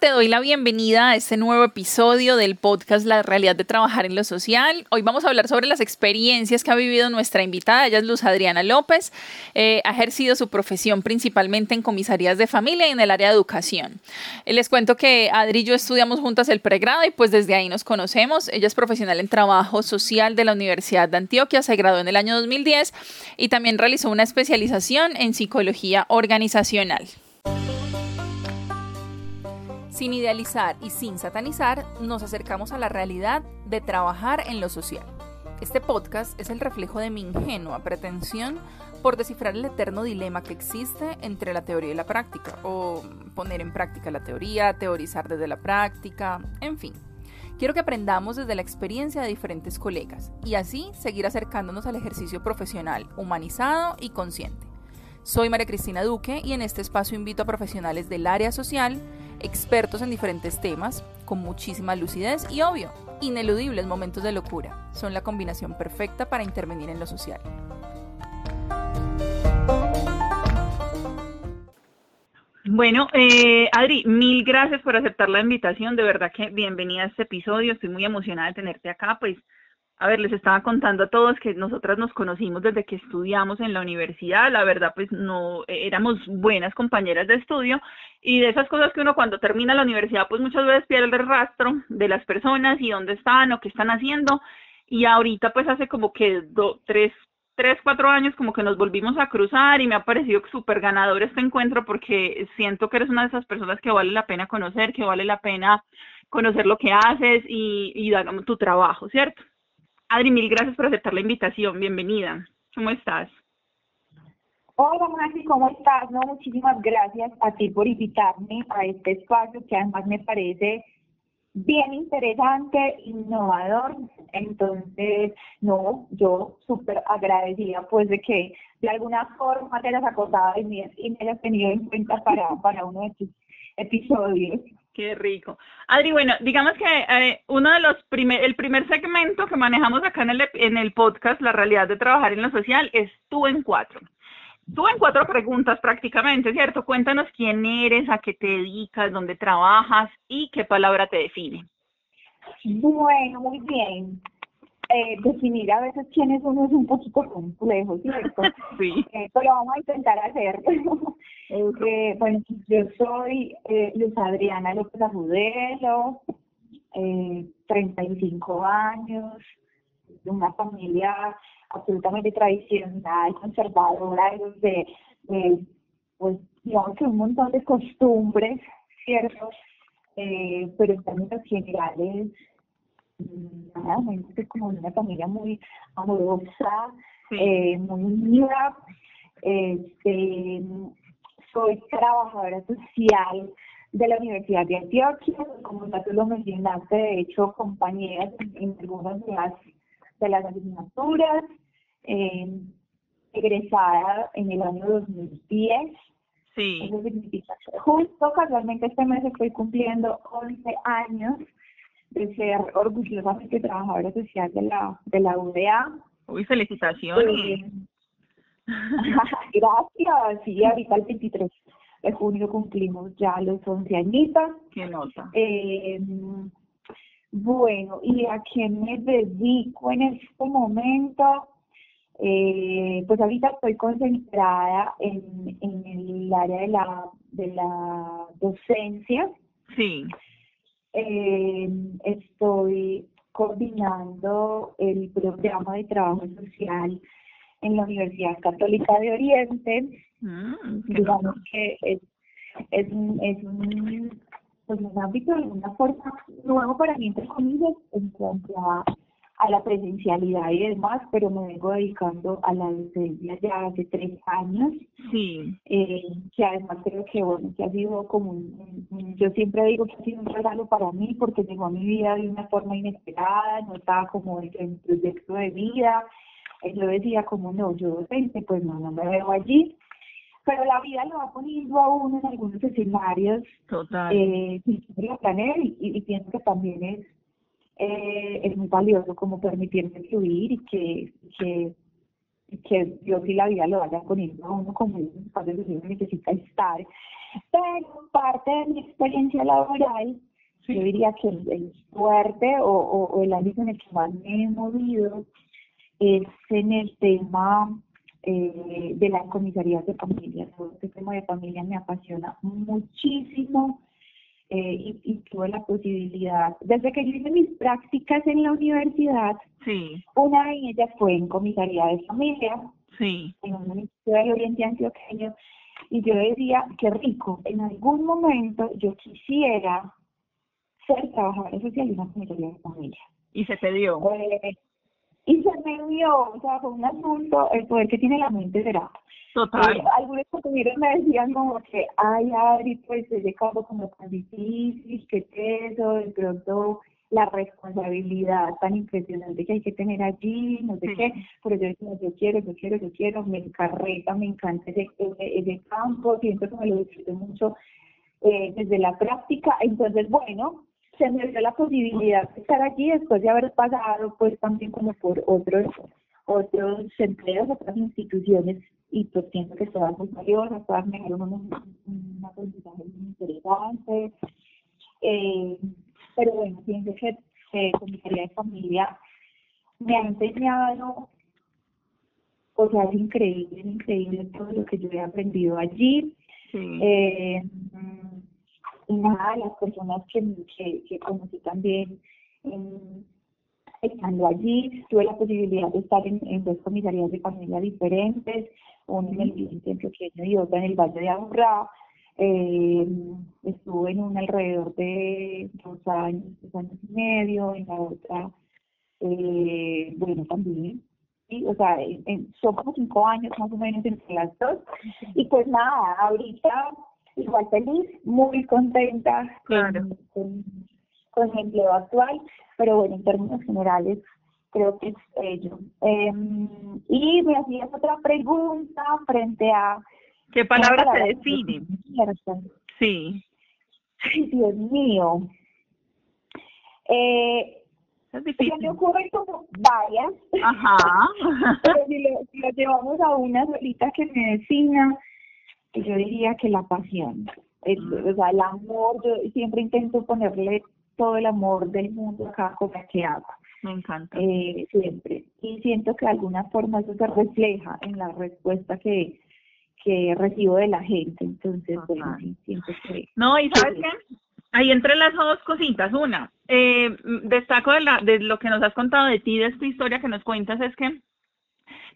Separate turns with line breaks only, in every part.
Te doy la bienvenida a este nuevo episodio del podcast La realidad de trabajar en lo social. Hoy vamos a hablar sobre las experiencias que ha vivido nuestra invitada. Ella es Luz Adriana López. Eh, ha ejercido su profesión principalmente en comisarías de familia y en el área de educación. Eh, les cuento que Adri y yo estudiamos juntas el pregrado y pues desde ahí nos conocemos. Ella es profesional en trabajo social de la Universidad de Antioquia, se graduó en el año 2010 y también realizó una especialización en psicología organizacional. Sin idealizar y sin satanizar, nos acercamos a la realidad de trabajar en lo social. Este podcast es el reflejo de mi ingenua pretensión por descifrar el eterno dilema que existe entre la teoría y la práctica, o poner en práctica la teoría, teorizar desde la práctica, en fin. Quiero que aprendamos desde la experiencia de diferentes colegas y así seguir acercándonos al ejercicio profesional humanizado y consciente. Soy María Cristina Duque y en este espacio invito a profesionales del área social, expertos en diferentes temas, con muchísima lucidez y obvio, ineludibles momentos de locura. Son la combinación perfecta para intervenir en lo social.
Bueno, eh, Adri, mil gracias por aceptar la invitación. De verdad que bienvenida a este episodio. Estoy muy emocionada de tenerte acá. Pues a ver, les estaba contando a todos que nosotras nos conocimos desde que estudiamos en la universidad, la verdad pues no eh, éramos buenas compañeras de estudio. Y de esas cosas que uno cuando termina la universidad pues muchas veces pierde el rastro de las personas y dónde están o qué están haciendo. Y ahorita pues hace como que dos, tres, tres, cuatro años como que nos volvimos a cruzar y me ha parecido súper ganador este encuentro porque siento que eres una de esas personas que vale la pena conocer, que vale la pena conocer lo que haces y, y tu trabajo, ¿cierto? Adri, mil gracias por aceptar la invitación. Bienvenida. ¿Cómo estás?
Hola, Maxi, ¿cómo estás? No, muchísimas gracias a ti por invitarme a este espacio que además me parece bien interesante, innovador. Entonces, no, yo súper agradecida pues de que de alguna forma te hayas acordado y me, y me hayas tenido en cuenta para, para uno de tus episodios.
Qué rico. Adri, bueno, digamos que eh, uno de los primer, el primer segmento que manejamos acá en el, en el podcast, La realidad de trabajar en lo social, es tú en cuatro. Tú en cuatro preguntas prácticamente, ¿cierto? Cuéntanos quién eres, a qué te dedicas, dónde trabajas y qué palabra te define.
Bueno, muy bien eh, definir a veces quién es uno es un poquito complejo, ¿cierto?
Sí.
Eh, pero vamos a intentar hacerlo. eh, bueno, yo soy eh, Luz Adriana López Agudelo, eh, 35 años, de una familia absolutamente tradicional, conservadora, de, de pues digamos que un montón de costumbres, ¿cierto? Eh, pero en términos generales es como una familia muy amorosa, eh, muy unida. Este, soy trabajadora social de la Universidad de Antioquia, como ya tú lo mencionaste, de hecho, compañeras en, algunas de las, de las asignaturas, eh, egresada en el año 2010.
Sí.
Eso significa que justo casualmente este mes estoy cumpliendo 11 años de ser orgullosamente trabajadora social de la, de la UDA.
Uy, felicitaciones.
Eh, gracias, sí, ahorita el 23 de junio cumplimos ya los 11 añitos.
Qué nota.
Eh, bueno, ¿y a qué me dedico en este momento? Eh, pues ahorita estoy concentrada en, en el área de la, de la docencia.
Sí
eh, estoy coordinando el programa de trabajo social en la Universidad Católica de Oriente.
Mm,
Digamos que es, es, un, es un, pues un ámbito de alguna forma nuevo para mí, entre comillas, en cuanto a a la presencialidad y demás, pero me vengo dedicando a la docencia ya hace tres años.
Sí.
Eh, que además creo que, bueno, que ha sido como un, yo siempre digo que ha sido un regalo para mí porque llegó a mi vida de una forma inesperada, no estaba como en el proyecto de vida. Eh, yo decía como, no, yo docente, pues no, no me veo allí. Pero la vida lo va poniendo a uno en algunos escenarios.
Total.
Eh, y, y pienso que también es eh, es muy valioso como permitirme fluir y que, que que Dios y la vida lo vaya poniendo a uno como un espacio donde uno necesita estar. Pero parte de mi experiencia laboral, yo diría que el, fuerte o, o, el ámbito en el que más me he movido es en el tema eh, de las comisarías de familia. Este tema de familia me apasiona muchísimo. Eh, y, y, tuve la posibilidad, desde que yo hice mis prácticas en la universidad,
sí.
una de ellas fue en comisaría de familia,
sí.
en un municipio de Oriente Antioqueño, y yo decía, qué rico, en algún momento yo quisiera ser trabajadora social en una comisaría de familia.
Y se te dio.
Eh, y se me dio, o sea, fue un asunto, el poder que tiene la mente será.
Total.
Eh, algunos compañeros me decían como que, ay, Adri, pues ese campo como tan difícil, que eso, de pronto la responsabilidad tan impresionante que hay que tener allí, no sé qué, pero yo decía, yo quiero, yo quiero, yo quiero, me encarreta, me encanta ese, ese, campo, siento que me lo disfruto mucho eh, desde la práctica, entonces bueno, se me dio la posibilidad de estar allí después de haber pasado pues también como por otros otros empleos, otras instituciones y pues siento que todas muy valiosas, todas me dieron un, aprendizaje muy interesante. Eh, pero bueno, siento que eh, Comisaría de Familia me ha enseñado, o sea, es increíble, es increíble todo lo que yo he aprendido allí. Eh, y nada, las personas que, que, conocí también estando allí, tuve la posibilidad de estar en, dos comisarías de familia diferentes, una en el Vicente Pequeño y otra en el Valle de Aburrá. Eh, estuve en una alrededor de dos años, dos años y medio, en la otra, eh, bueno, también. ¿sí? O sea, son como cinco años más o menos entre las dos. Y pues nada, ahorita igual feliz, muy contenta con, con, el empleo actual, pero bueno, en términos generales creo que es ello. Em, y me hacías otra pregunta frente a...
¿Qué palabra se define? Sí.
Ay, Dios mío. Eh, es difícil. Se me ocurren como varias.
Ajá.
pero si lo, si lo, llevamos a una solita que me defina, yo diría que la pasión, el, mm. o sea, el amor, yo siempre intento ponerle todo el amor del mundo a cada cosa que hago.
Me encanta.
Eh, siempre. Y siento que de alguna forma eso se refleja en la respuesta que, que recibo de la gente. Entonces, bueno, siento que...
No, y ¿sabes qué? Ahí entre las dos cositas. Una, eh, destaco de, la, de lo que nos has contado de ti, de esta historia que nos cuentas, es que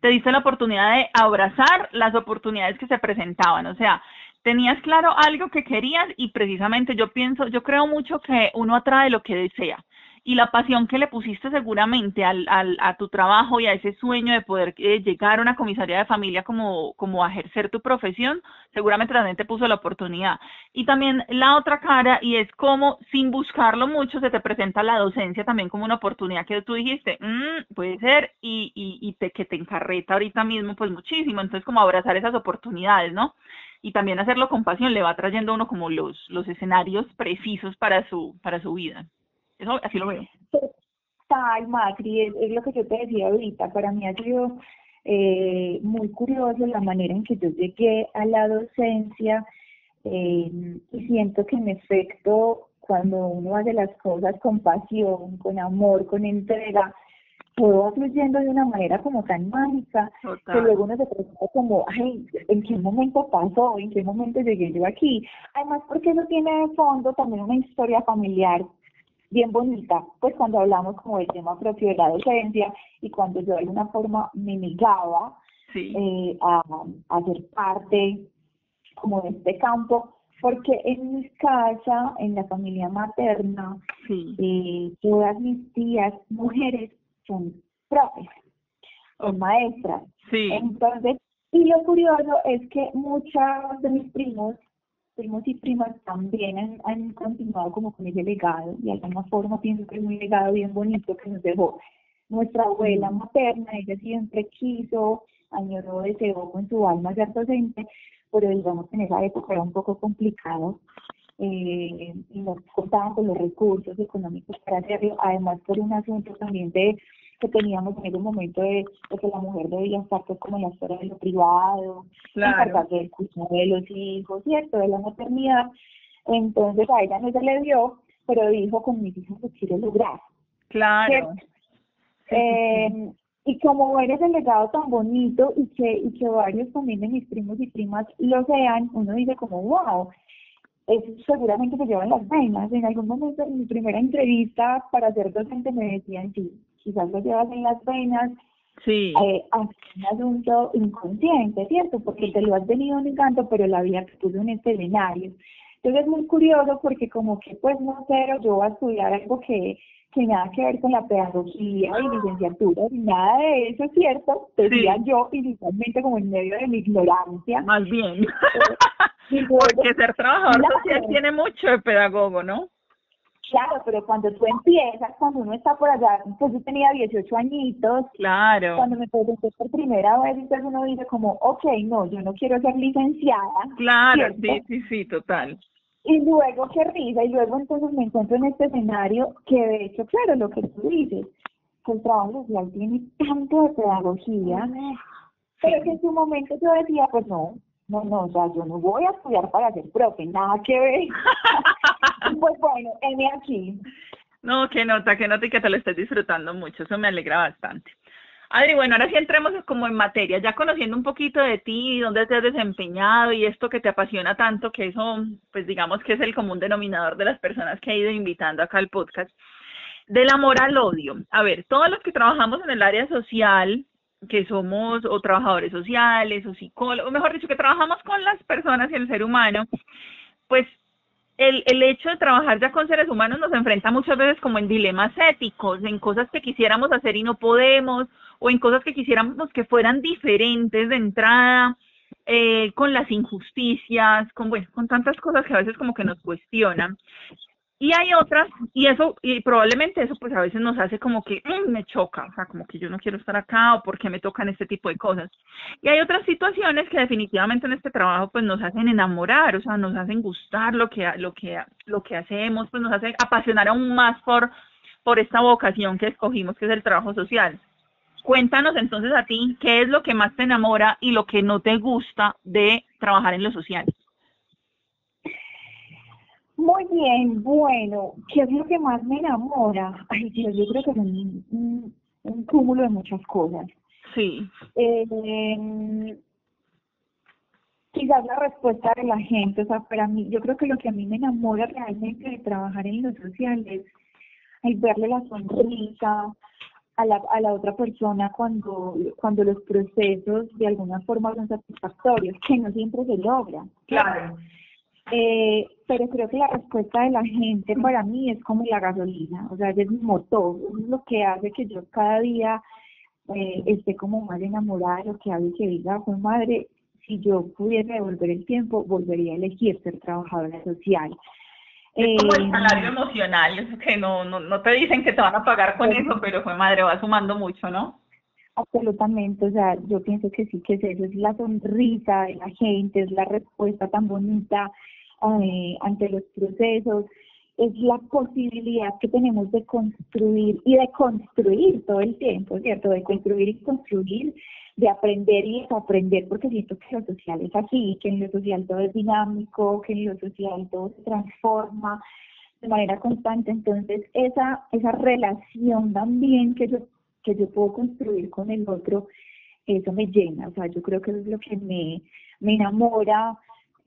te diste la oportunidad de abrazar las oportunidades que se presentaban, o sea, tenías claro algo que querías y precisamente yo pienso, yo creo mucho que uno atrae lo que desea y la pasión que le pusiste seguramente al, al, a tu trabajo y a ese sueño de poder eh, llegar a una comisaría de familia como, como a ejercer tu profesión, seguramente también te puso la oportunidad. Y también la otra cara, y es como sin buscarlo mucho se te presenta la docencia también como una oportunidad que tú dijiste, mm, puede ser, y, y, y te, que te encarreta ahorita mismo pues muchísimo, entonces como abrazar esas oportunidades, ¿no? y también hacerlo con pasión le va trayendo a uno como los, los escenarios precisos para su, para su vida. Eso así lo veo.
Tal, Macri, es, lo que yo te decía ahorita. Para mí ha sido eh, muy curioso la manera en que yo llegué a la docencia eh, y siento que en efecto cuando uno hace las cosas con pasión, con amor, con entrega, todo va fluyendo de una manera como tan mágica que luego uno se pregunta como, ay, ¿en qué momento pasó? ¿En qué momento llegué yo aquí? Además, porque eso tiene de fondo también una historia familiar bien bonita, pues cuando hablamos como del tema propio de la docencia y cuando yo de alguna forma me negaba eh, a, a ser parte como de este campo, porque en mi casa, en la familia materna, eh, todas mis tías mujeres son profes, son maestras. Entonces, y lo curioso es que muchos de mis primos primos y primas también han, continuado como con ese legado y de alguna forma pienso que es un legado bien bonito que nos dejó nuestra abuela materna, ella siempre quiso, añoró, deseó con su alma ser docente, pero digamos que en esa época era un poco complicado eh, y no contaban con los recursos económicos para hacerlo, además por un asunto también de que teníamos en ese momento de, que la mujer debía estar pues, como en la esfera de lo privado,
claro.
del cuidado de los hijos, ¿cierto? De la maternidad. Entonces a ella no se le dio, pero dijo, con mis hijos lo quiero lograr.
Claro.
Eh, y como eres el legado tan bonito y que, y que varios también de mis primos y primas lo sean, uno dice como, wow, eso seguramente se lleva en las venas. En algún momento en mi primera entrevista para ser docente me decían, sí, quizás lo llevas en las venas,
sí.
eh, un asunto inconsciente, ¿cierto? Porque te lo has venido negando, pero la vida que tuve en este escenario. Entonces es muy curioso porque como que pues no quiero yo a estudiar algo que, que nada que ver con la pedagogía y licenciatura, nada de eso, ¿cierto? Decía yo inicialmente como en medio de mi ignorancia.
Más bien. porque ser trabajador social tiene mucho de pedagogo, ¿no?
Claro, pero cuando tú empiezas, cuando uno está por allá, pues yo tenía 18 añitos.
Claro.
Cuando me presenté por primera vez, entonces uno dice como, ok, no, yo no quiero ser licenciada.
Claro, sí, sí, sí, total.
Y luego, qué risa, y luego entonces me encuentro en este escenario que de hecho, claro, lo que tú dices, que el trabajo social tiene tanto de pedagogía, pero que en su momento yo decía, pues no, no, no, o sea, yo no voy a estudiar para ser profe, nada que ver. pues bueno, heme aquí.
No, que nota, que nota y que te lo estés disfrutando mucho, eso me alegra bastante. Adri, bueno, ahora sí entremos como en materia, ya conociendo un poquito de ti, dónde te has desempeñado y esto que te apasiona tanto, que eso, pues digamos que es el común denominador de las personas que he ido invitando acá al podcast. Del amor al odio. A ver, todos los que trabajamos en el área social, que somos o trabajadores sociales o psicólogos, o mejor dicho, que trabajamos con las personas y el ser humano, pues el, el hecho de trabajar ya con seres humanos nos enfrenta muchas veces como en dilemas éticos, en cosas que quisiéramos hacer y no podemos, o en cosas que quisiéramos que fueran diferentes de entrada, eh, con las injusticias, con, bueno, con tantas cosas que a veces como que nos cuestionan. Y hay otras, y eso, y probablemente eso pues a veces nos hace como que mm, me choca, o sea, como que yo no quiero estar acá o porque me tocan este tipo de cosas. Y hay otras situaciones que definitivamente en este trabajo pues nos hacen enamorar, o sea, nos hacen gustar lo que, lo que, lo que hacemos, pues nos hace apasionar aún más por, por esta vocación que escogimos, que es el trabajo social. Cuéntanos entonces a ti, ¿qué es lo que más te enamora y lo que no te gusta de trabajar en lo social?
Muy bien, bueno, ¿qué es lo que más me enamora? Ay, Dios, yo creo que es un, cúmulo de muchas cosas.
Sí.
Eh, quizás la respuesta de la gente, o sea, para mí, yo creo que lo que a mí me enamora realmente de trabajar en lo social es el verle la sonrisa a la, a la otra persona cuando, cuando los procesos de alguna forma son satisfactorios, que no siempre se logra.
Claro.
Eh, pero creo que la respuesta de la gente para mí es como la gasolina, o sea, es mi motor, es lo que hace que yo cada día eh, esté como más enamorada de lo que hago y que diga, pues madre, si yo pudiera devolver el tiempo, volvería a elegir ser trabajadora social.
Es como el eh, salario emocional, que no, no, no te dicen que te van a pagar con eso, pero fue madre, va sumando mucho, ¿no?
Absolutamente, o sea, yo pienso que sí que es eso, es la sonrisa de la gente, es la respuesta tan bonita, eh, ante los procesos, es la posibilidad que tenemos de construir y de construir todo el tiempo, ¿cierto? De construir y construir, de aprender y desaprender, porque siento que lo social es así, que en lo social todo es dinámico, que en lo social todo se transforma de manera constante. Entonces, esa, esa relación también que yo, que yo puedo construir con el otro, eso me llena. O sea, yo creo que eso es lo que me, me enamora,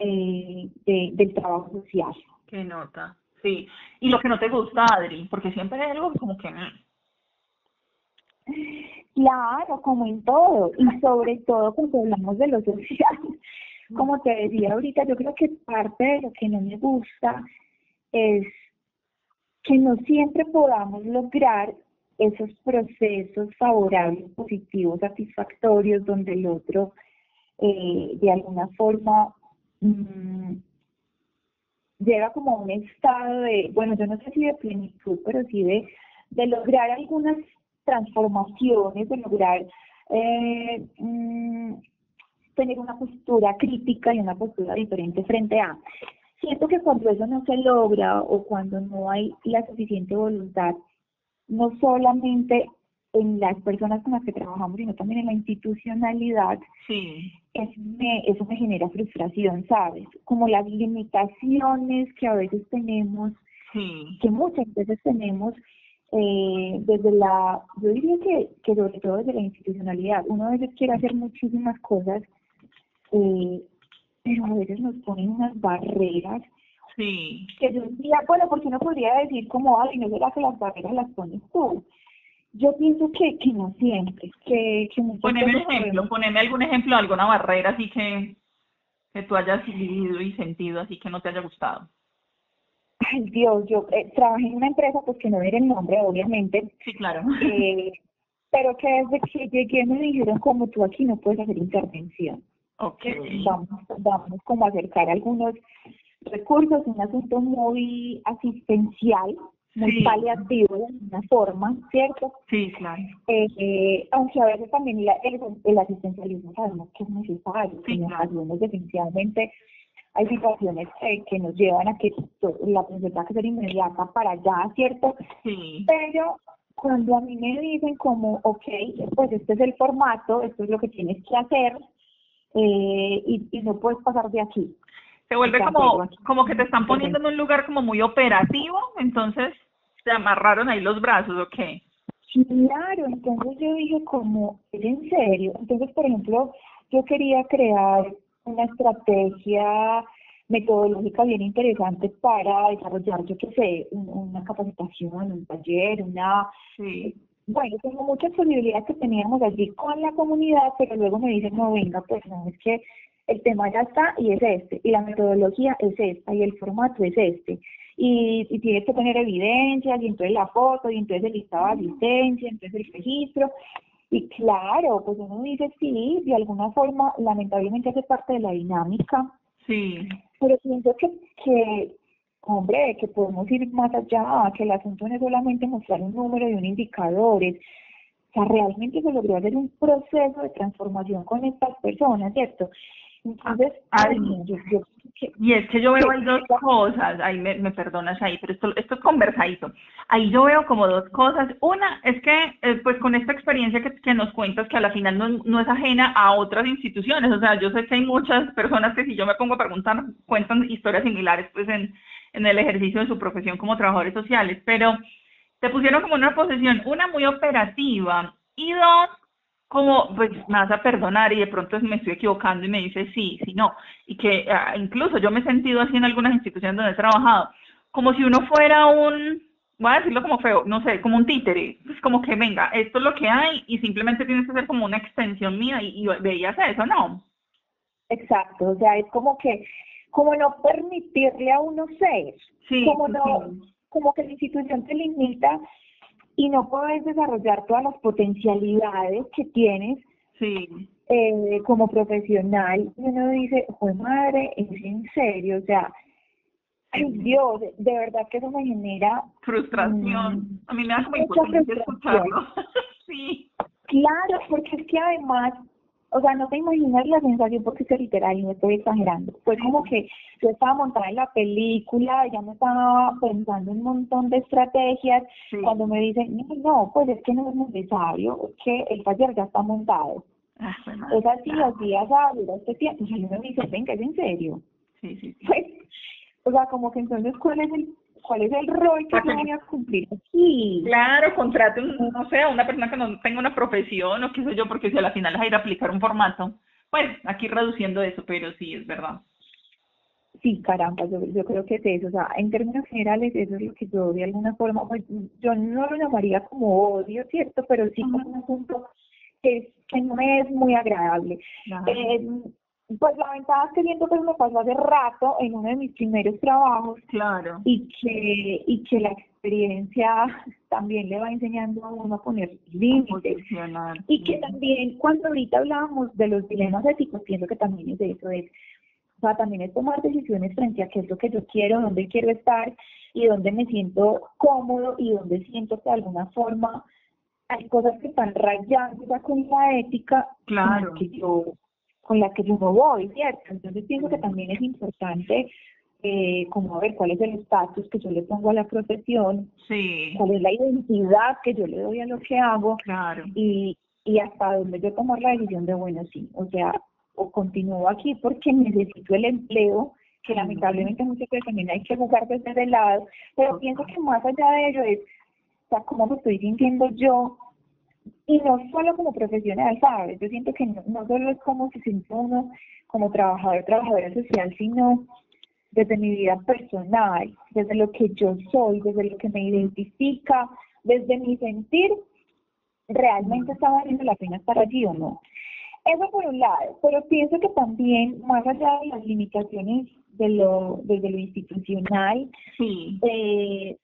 eh, del trabajo social.
Qué nota, sí. Y lo que no te gusta, Adri, porque siempre hay algo como que... Mm.
Claro, como en todo, y sobre todo cuando hablamos de lo social. Como te decía ahorita, yo creo que parte de lo que no me gusta es que no siempre podamos lograr esos procesos favorables, positivos, satisfactorios, donde el otro eh, de alguna forma mmm, llega como un estado de, bueno, yo no sé si de plenitud, pero sí de, de lograr algunas transformaciones, de lograr eh, mm, tener una postura crítica y una postura diferente frente a. Siento que cuando eso no se logra o cuando no hay la suficiente voluntad, no solamente en las personas con las que trabajamos, sino también en la institucionalidad,
Sí,
eso me, eso me genera frustración, ¿sabes? Como las limitaciones que a veces tenemos,
sí,
que muchas veces tenemos eh, desde la, yo diría que, que sobre todo desde la institucionalidad, uno a veces quiere hacer muchísimas cosas, eh, pero a veces nos ponen unas barreras
sí.
que yo diría, bueno, porque uno podría decir como, ay, ¿no será que las barreras las pones tú? Yo pienso que, que no siempre, que, que
Poneme un ejemplo, poneme algún ejemplo, alguna barrera así que, que tú hayas vivido y sentido así que no te haya gustado.
Ay, Dios, yo eh, trabajé en una empresa, pues que no era el nombre, obviamente,
Sí, claro.
eh, pero que desde que llegué me dijeron como tú aquí no puedes hacer intervención.
ok.
Vamos, vamos como a acercar algunos recursos, un asunto muy asistencial, muy
Sí.
paliativo de alguna forma, ¿cierto?
Sí, claro.
Eh, eh, aunque a veces también la- el, el asistencialismo sabemos que es necesario,
Sí,
en
claro.
ocasiones definitivamente hay situaciones que, que nos llevan a que la atención tenga que ser inmediata para allá, ¿cierto?
Sí,
Pero cuando a mí me dicen como, ok, pues este es el formato, esto es lo que tienes que hacer, eh, y, y no puedes pasar de aquí.
Se vuelve como, como que te están poniendo en un lugar como muy operativo, entonces te amarraron ahí los brazos, ¿o qué?
Claro, entonces yo dije como, ¿es en serio? Entonces, por ejemplo, yo quería crear una estrategia metodológica bien interesante para desarrollar, yo qué sé, un- una capacitación, un taller, una...
Sí,
Bueno, tengo muchas posibilidades que teníamos allí con la comunidad, pero luego me dicen, no, venga, pues no, es que el tema ya está y es este, y la metodología es esta, y el formato es este. Y, y tienes que tener evidencias, y entonces la foto, y entonces el listado de asistencia, entonces el registro. Y claro, pues uno dice sí, de alguna forma, lamentablemente hace parte de la dinámica,
sí,
pero siento que, que, hombre, que podemos ir más allá, que el asunto no es solamente mostrar un número y un indicador, es, o sea, realmente se logró hacer un proceso de transformación con estas personas, ¿cierto? Entonces, ay,
ay.
no, yo, yo, que-
Y es que yo veo ahí dos cosas, ahí me, me perdonas ahí, pero esto, esto es conversadito. Ahí yo veo como dos cosas. Una es que, eh, pues con esta experiencia que, que nos cuentas, que a la final no, no es ajena a otras instituciones, o sea, yo sé que hay muchas personas que si yo me pongo a preguntar, cuentan historias similares, pues en, en el ejercicio de su profesión como trabajadores sociales, pero te pusieron como una posición, una muy operativa y dos, como, pues me vas a perdonar y de pronto me estoy equivocando y me dice sí, sí, no. Y que ah, incluso yo me he sentido así en algunas instituciones donde he trabajado, como si uno fuera un, voy a decirlo como feo, no sé, como un títere. Es como que venga, esto es lo que hay y simplemente tienes que ser como una extensión mía y, y veías eso, ¿no?
exacto, o sea, es como que, como no permitirle a uno ser,
Sí,
como
sí,
no, como que la institución te limita y no puedes desarrollar todas las potencialidades que tienes
sí,
eh, como profesional y uno dice, joder madre, es en serio, o sea, ay Dios, de, verdad que eso me genera,
frustración.
Mm,
A mí me da como impotencia escucharlo. sí,
claro, porque es que además, o sea, no te imaginas la sensación, porque es literal, y no estoy exagerando, fue como que yo estaba montada en la película, ya me estaba pensando un montón de estrategias,
sí.
cuando me dicen, no, no, pues es que no es necesario, es que el taller ya está montado,
Ah,
es así, así, así, dura este tiempo, y uno me dice, venga, es en serio,
Sí, sí, sí.
pues, o sea, como que entonces, ¿cuál es el, cuál es el rol que yo voy a cumplir aquí?
Claro, contrate, un, no sé, a una persona que no tenga una profesión o qué sé yo, porque si a la final es ir a aplicar un formato, pues aquí reduciendo eso, pero sí, es verdad.
Sí, caramba, yo, yo creo que es eso, o sea, en términos generales eso es lo que yo de alguna forma, pues yo no lo llamaría como odio, ¿cierto? Pero sí como un asunto que, que no me es muy agradable. Eh, pues la ventaja es que siento que eso me pasó hace rato en uno de mis primeros trabajos
claro.
y que, y que la experiencia también le va enseñando a uno a poner límites. Y que también, cuando ahorita hablábamos de los dilemas éticos, pienso que también es de eso, es, o sea, también es tomar decisiones frente a qué es lo que yo quiero, dónde quiero estar y dónde me siento cómodo y dónde siento que de alguna forma hay cosas que están rayando ya con la ética
Claro.
que yo, con las que yo no voy, ¿cierto? Entonces pienso que también es importante eh, como a ver cuál es el estatus que yo le pongo a la profesión,
Sí,
cuál es la identidad que yo le doy a lo que hago
claro.
y, y hasta donde yo tomo la decisión de, bueno, sí, o sea, o continúo aquí porque necesito el empleo, que lamentablemente muchas veces también hay que jugar desde ese lado, pero pienso que más allá de ello es, o sea, cómo me estoy sintiendo yo, y no solo como profesional, ¿sabes? Yo siento que no, no solo es como se siente uno como trabajador, trabajadora social, sino desde mi vida personal, desde lo que yo soy, desde lo que me identifica, desde mi sentir, realmente está valiendo la pena estar allí o no. Eso por un lado, pero pienso que también, más allá de las limitaciones de lo, desde lo institucional,
Sí,
eh,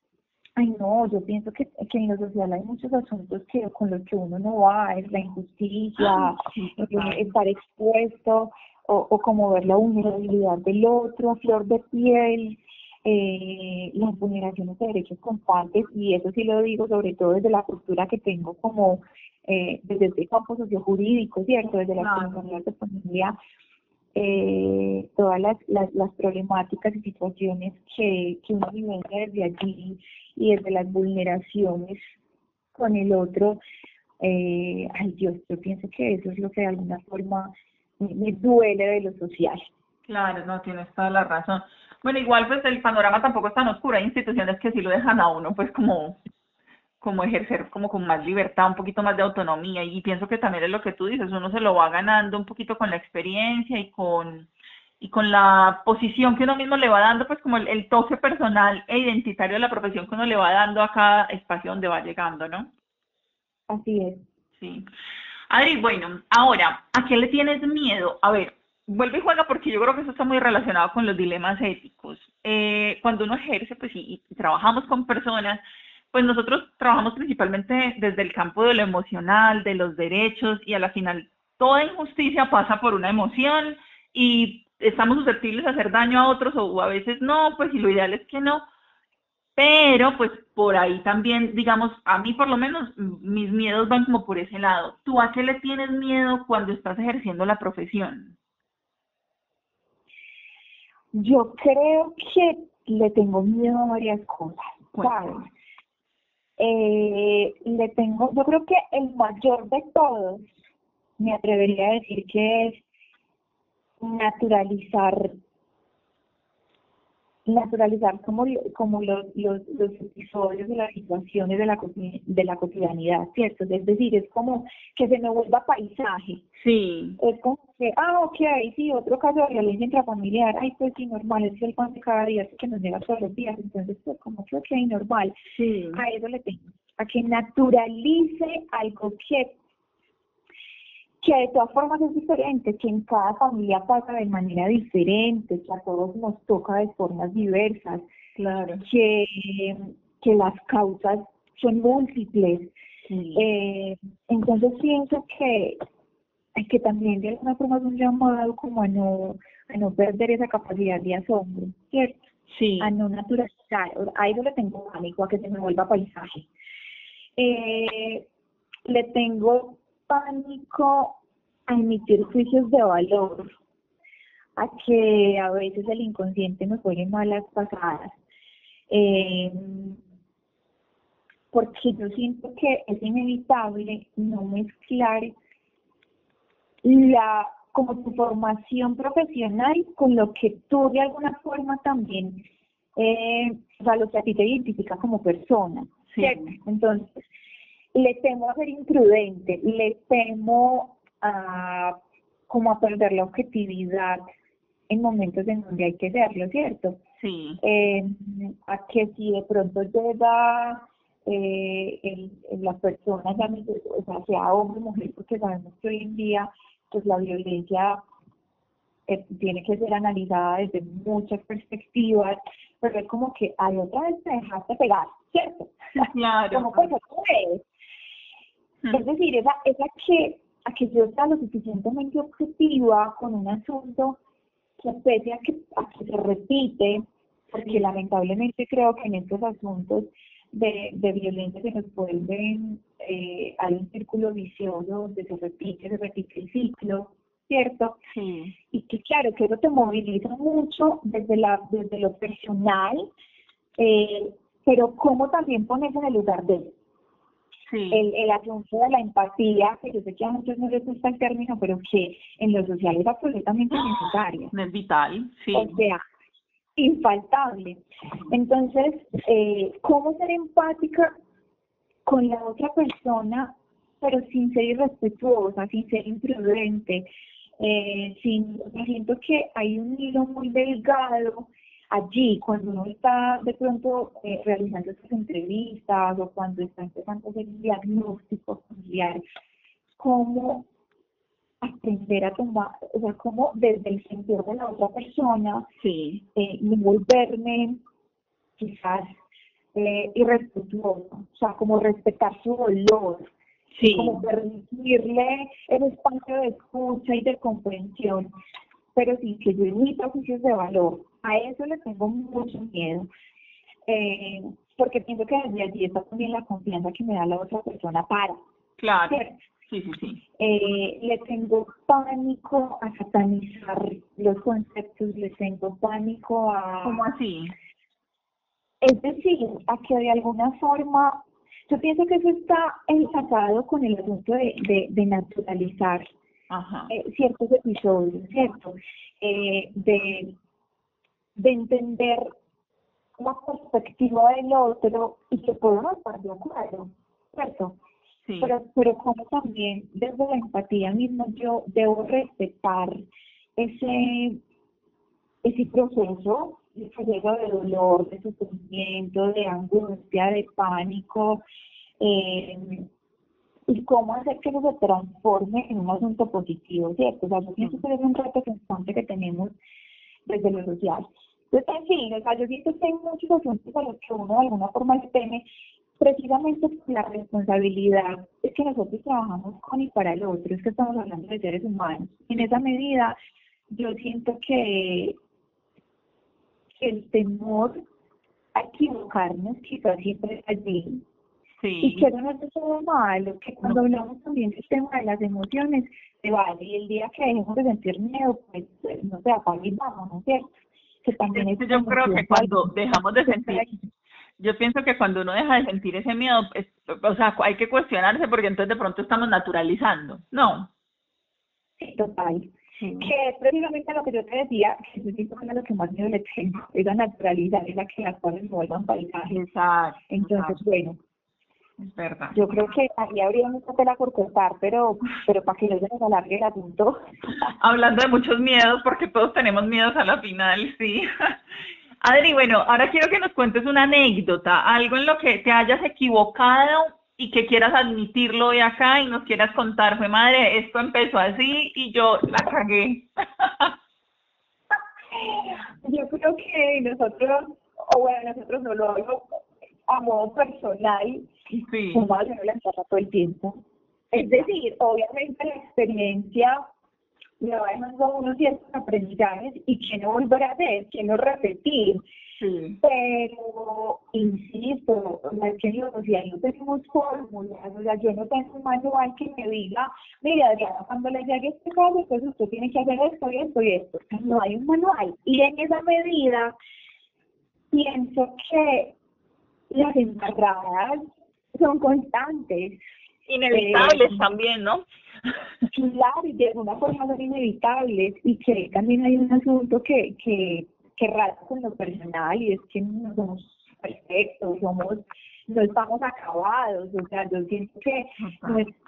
ay no, yo pienso que, que en lo social hay muchos asuntos que con los que uno no va, es la injusticia,
sí,
estar expuesto, o, o como ver la vulnerabilidad del otro a flor de piel, eh, las vulneraciones de derechos constantes, y eso sí lo digo sobre todo desde la postura que tengo como eh, desde este campo sociojurídico, ¿cierto? Desde la
Claro.
comunidad de familia, eh, todas las, las, problemáticas y situaciones que, que uno vivencia desde allí y desde las vulneraciones con el otro, eh, ay Dios, yo pienso que eso es lo que de alguna forma me, me duele de lo social.
Claro, no, tienes toda la razón. Bueno, igual pues el panorama tampoco es tan oscuro, hay instituciones que sí lo dejan a uno pues como como ejercer como con más libertad, un poquito más de autonomía y pienso que también es lo que tú dices, uno se lo va ganando un poquito con la experiencia y con y con la posición que uno mismo le va dando, pues como el, el toque personal e identitario de la profesión que uno le va dando a cada espacio donde va llegando, ¿no?
Así es.
Sí. Adri, bueno, ahora, ¿a qué le tienes miedo? A ver, vuelve y juega porque yo creo que eso está muy relacionado con los dilemas éticos. Eh, cuando uno ejerce, pues y, y trabajamos con personas, pues nosotros trabajamos principalmente desde el campo de lo emocional, de los derechos y a la final toda injusticia pasa por una emoción y estamos susceptibles a hacer daño a otros o a veces no, pues y lo ideal es que no. Pero pues por ahí también, digamos, a mí por lo menos mis miedos van como por ese lado. ¿Tú a qué le tienes miedo cuando estás ejerciendo la profesión?
Yo creo que le tengo miedo a varias cosas. ¿sabes? Eh, le tengo, yo creo que el mayor de todos, me atrevería a decir que es naturalizar naturalizar como, lo- como los, los, los episodios de las situaciones de la, de la cotidianidad, ¿cierto? Es decir, es como que se me vuelva paisaje.
Sí,
Es como que, ah, ok, sí, otro caso de violencia intrafamiliar, ay, pues sí, normal, es el pan de cada día, es que nos llega todos los días, entonces, pues como que, ok, normal.
sí,
A eso le tengo, a que naturalice algo que, que de todas formas es diferente, que en cada familia pasa de manera diferente, que a todos nos toca de formas diversas,
claro.
que, que las causas son múltiples.
Sí,
Eh, entonces pienso que, que también de alguna forma es un llamado como a no, a no perder esa capacidad de asombro, ¿cierto?
sí,
A no naturalizar, a eso le tengo pánico, a que se me vuelva paisaje. Eh, le tengo pánico a emitir juicios de valor, a que a veces el inconsciente me juegue malas pasadas. Eh, porque yo siento que es inevitable no mezclar la como tu formación profesional con lo que tú de alguna forma también eh, o sea lo que a ti te identifica como persona
Sí.
entonces le temo a ser imprudente le temo a como a perder la objetividad en momentos en donde hay que serlo cierto
sí,
eh, a que si de pronto llega eh, el, el- la persona, ya me- o sea, sea hombre o mujer, porque sabemos que hoy en día pues la violencia eh, tiene que ser analizada desde muchas perspectivas, pero es como que hay otra vez te dejaste pegar, ¿cierto?
claro.
como pues otra vez.
Mm.
Es decir, esa, esa que, a que yo sea lo suficientemente objetiva con un asunto que pese a que, a que se repite, porque lamentablemente creo que en estos asuntos de, de violencia se nos vuelven, eh, hay un círculo vicioso donde se repite, se repite el ciclo, ¿cierto?
Sí.
Y que claro, que eso te moviliza mucho desde, la, desde lo personal, eh, pero cómo también pones en el lugar de él.
Sí.
El, el asunto de la empatía, que yo sé que a muchos no les gusta el término, pero que en lo social es absolutamente necesario.
Es vital, sí.
O sea, infaltable. Entonces, eh, ¿cómo ser empática con la otra persona, pero sin ser irrespetuosa, sin ser imprudente? Eh, sin, siento que hay un hilo muy delgado allí cuando uno está de pronto eh, realizando estas entrevistas o cuando está empezando a hacer un diagnóstico familiar, cómo aprender a tomar, o sea, como desde el sentido de la otra persona,
Sí.
eh, no volverme quizás eh, irrespetuoso, o sea, como respetar su dolor,
Sí.
como permitirle el espacio de escucha y de comprensión, pero sin que yo emita juicios de valor. A eso le tengo mucho miedo, eh, porque pienso que desde allí está también la confianza que me da la otra persona para.
Claro.
¿cierto?
Sí, sí, sí.
Eh, le tengo pánico a satanizar los conceptos, le tengo pánico a...
¿Cómo así?
Es decir, a que de alguna forma, yo pienso que eso está enlazado con el asunto de, de, de naturalizar
Ajá.
eh, ciertos episodios, ¿cierto? Eh, de, de entender la perspectiva del otro y que podemos estar de acuerdo, ¿cierto?
Sí.
Pero, pero como también desde la empatía misma yo debo respetar ese, ese proceso, ese proceso de dolor, de sufrimiento, de angustia, de pánico, eh, y cómo hacer que eso se transforme en un asunto positivo, ¿cierto? O sea, yo pienso que es un reto constante que tenemos desde lo social. Entonces, en fin, o sea, yo siento que hay muchos asuntos a los que uno de alguna forma teme, precisamente la responsabilidad es que nosotros trabajamos con y para el otro, es que estamos hablando de seres humanos. En esa medida, yo siento que el temor a equivocarnos quizás siempre está allí,
Sí.
que eso no es todo malo, que cuando hablamos también del tema de las emociones, se vale, y el día que dejemos de sentir miedo, pues, pues, no sé, apaga y vamos, ¿no es cierto? Que también es
Yo creo que cuando dejamos de sentir, yo pienso que cuando uno deja de sentir ese miedo, es- o sea, hay que cuestionarse porque entonces de pronto estamos naturalizando. No.
Sí, total.
Sí.
Que es precisamente lo que yo te decía, que es lo que más miedo le tengo, esa naturalidad, es la que las cosas se vuelvan paisajes.
Exacto.
Entonces,
exacto,
bueno,
es verdad.
yo creo que ahí habría mucha tela por cortar, pero, pero para que no se nos alargue el asunto.
Hablando de muchos miedos, porque todos tenemos miedos a la final, sí. Adri, bueno, ahora quiero que nos cuentes una anécdota, algo en lo que te hayas equivocado y que quieras admitirlo hoy acá y nos quieras contar, fue madre, esto empezó así y yo la cagué.
Yo creo que nosotros, o bueno, nosotros no lo hablo a modo personal,
Sí,
como a hacerlo la empresa todo el tiempo. Es decir, obviamente la experiencia le va dejando a uno ciertos aprendizajes y que no volver a hacer, que no repetir.
sí,
Pero, insisto, o sea, es que en lo social no tenemos fórmulas, o sea, yo no tengo un manual que me diga, mire Adriana, cuando le llegue este caso, pues usted tiene que hacer esto y esto y esto. O sea, No hay un manual. Y en esa medida, pienso que las embarradas son constantes.
inevitables
Eh,
también, ¿no?
Claro, y de alguna forma son inevitables y que también hay un asunto que, que, que rata con lo personal y es que no somos perfectos, somos, no estamos acabados, o sea, yo siento que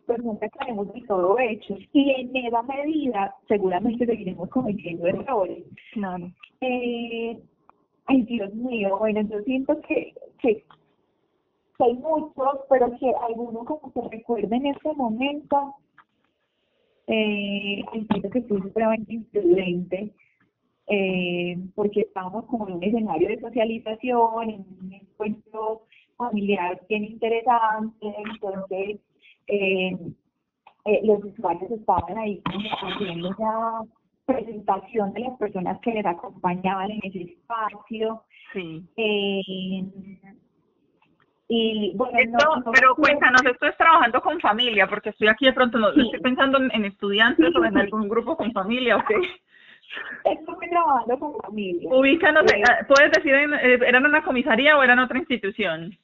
pues nunca estaremos de todo hechos y en esa medida seguramente seguiremos cometiendo errores.
Claro.
Eh, ay, Dios mío, bueno, yo siento que, que, que hay muchos, pero que alguno como que recuerda en este momento, eh, entiendo que fui supremamente imprudente, eh, porque estábamos como en un escenario de socialización, en un encuentro familiar bien interesante, entonces eh, eh, los usuarios estaban ahí como haciendo una presentación de las personas que les acompañaban en ese espacio.
Sí,
Eh, Y bueno,
esto, pero cuéntanos, esto es trabajando con familia, porque estoy aquí de pronto, no, estoy pensando en, estudiantes o en algún grupo con familia, ¿ok?
Estoy trabajando con familia.
Ubícanos, eh, ah, ¿puedes decir, en, eh, eran una comisaría o eran otra institución?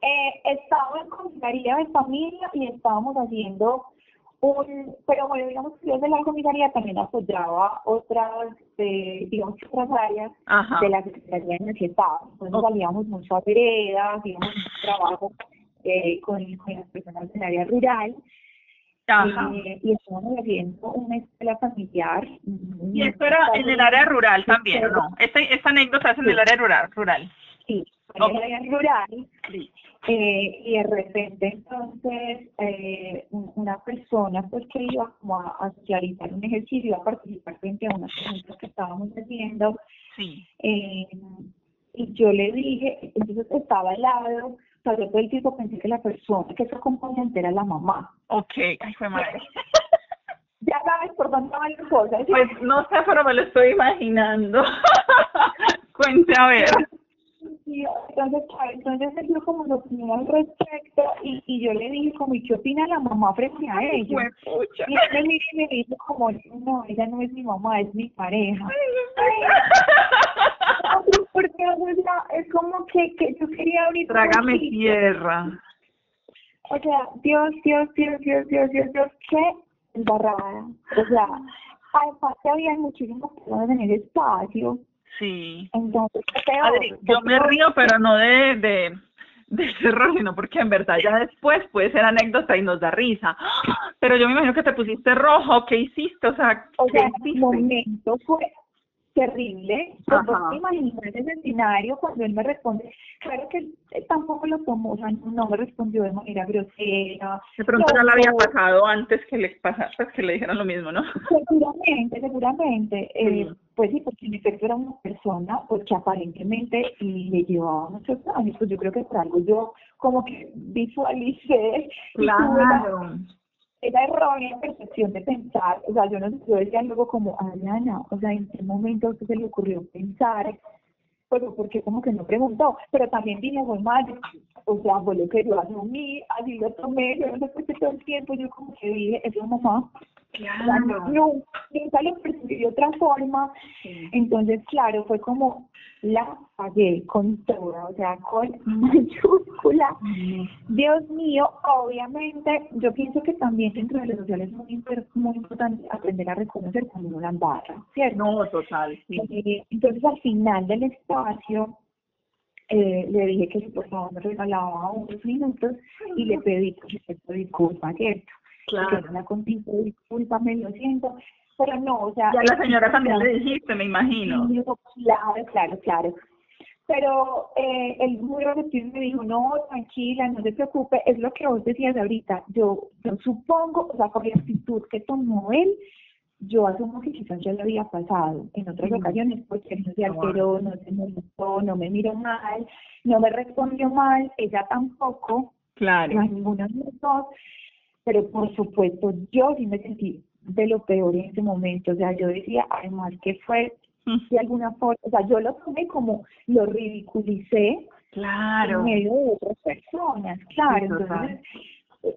Eh, estaba en comisaría de familia y estábamos haciendo un, pero bueno, digamos que desde la comisaría también apoyaba otras, eh, digamos, otras áreas de la Secretaría en el que estábamos. Entonces salíamos mucho a veredas, íbamos mucho trabajo eh, con, las personas del área rural. Eh, y estábamos haciendo una escuela familiar.
Y esto era en el área rural también, ¿no? Esta, esta anécdota es en el área rural. rural.
Sí, rural. Sí. Eh, y de repente entonces eh, una persona pues que iba como a, realizar un ejercicio, a participar frente a unas preguntas que estábamos haciendo,
sí.
eh, y yo le dije, entonces estaba al lado, o sea, yo todo el tiempo pensé que la persona que se acompañante era la mamá.
Ok, ay, fue madre.
ya sabes por dónde van las cosas.
Pues no sé, pero me lo estoy imaginando. Cuente a ver
entonces, entonces él dio como su opinión al respecto y, y yo le dije como, ¿y qué opina la mamá frente a ella? Y él me y me dijo como, no, ella no es mi mamá, es mi pareja. Porque es como que, que yo quería ahorita...
Trágame tierra.
O sea, Dios, Dios, Dios, Dios, Dios, Dios, Dios, qué embarrada. O sea, además que había muchísimas personas en el espacio
Sí.
Entonces,
yo me río, pero no de, de, de terror, sino porque en verdad ya después puede ser anécdota y nos da risa. Pero yo me imagino que te pusiste rojo, ¿qué hiciste? O sea,
o sea, el momento fue terrible. Vos te ese escenario cuando él me responde. Claro que tampoco lo tomó, o sea, no me respondió de manera grosera.
De pronto ya lo había pasado antes que le pasara, pues que le dijeran lo mismo, ¿no?
Seguramente, seguramente. Eh, pues sí, porque en efecto era una persona pues, que aparentemente le llevaba muchos años. Pues yo creo que por algo yo como que visualicé.
Claro
esa errónea percepción de pensar, o sea, yo no yo decía luego como, Adriana, o sea, ¿en qué momento a usted se le ocurrió pensar? Pues porque como que no preguntó, pero también dije, muy mal, o sea, fue lo que yo asumí, así lo tomé, yo no sé todo el tiempo, yo como que dije, es mamá,
Claro.
No, nunca lo percibí de otra forma. Entonces, claro, fue como la pagué con toda, o sea, con mayúscula. Dios mío, obviamente, yo pienso que también dentro de los sociales es muy, muy importante aprender a reconocer cuando uno la embarra, ¿cierto?
No, total.
Eh, entonces, al final del espacio, eh, le dije que si por favor me regalaba unos minutos y le pedí por supuesto disculpas, ¿cierto?
Claro.
Una contigo, discúlpame, lo siento, pero no, o sea...
Ya la señora también le dijiste, me imagino.
Claro, claro, claro. Pero eh, el muy receptivo me dijo, no, tranquila, no se preocupe, es lo que vos decías ahorita. Yo, yo supongo, o sea, con la actitud que tomó él, yo asumo que quizás ya lo había pasado en otras ocasiones porque no se alteró, no se molestó, no me miró mal, no me respondió mal, ella tampoco,
claro.
no ninguna de dos, pero por supuesto yo sí me sentí de lo peor en ese momento, o sea, yo decía además que fue de alguna forma, o sea, yo lo tomé como lo ridiculicé
claro.
en medio de otras personas, claro, entonces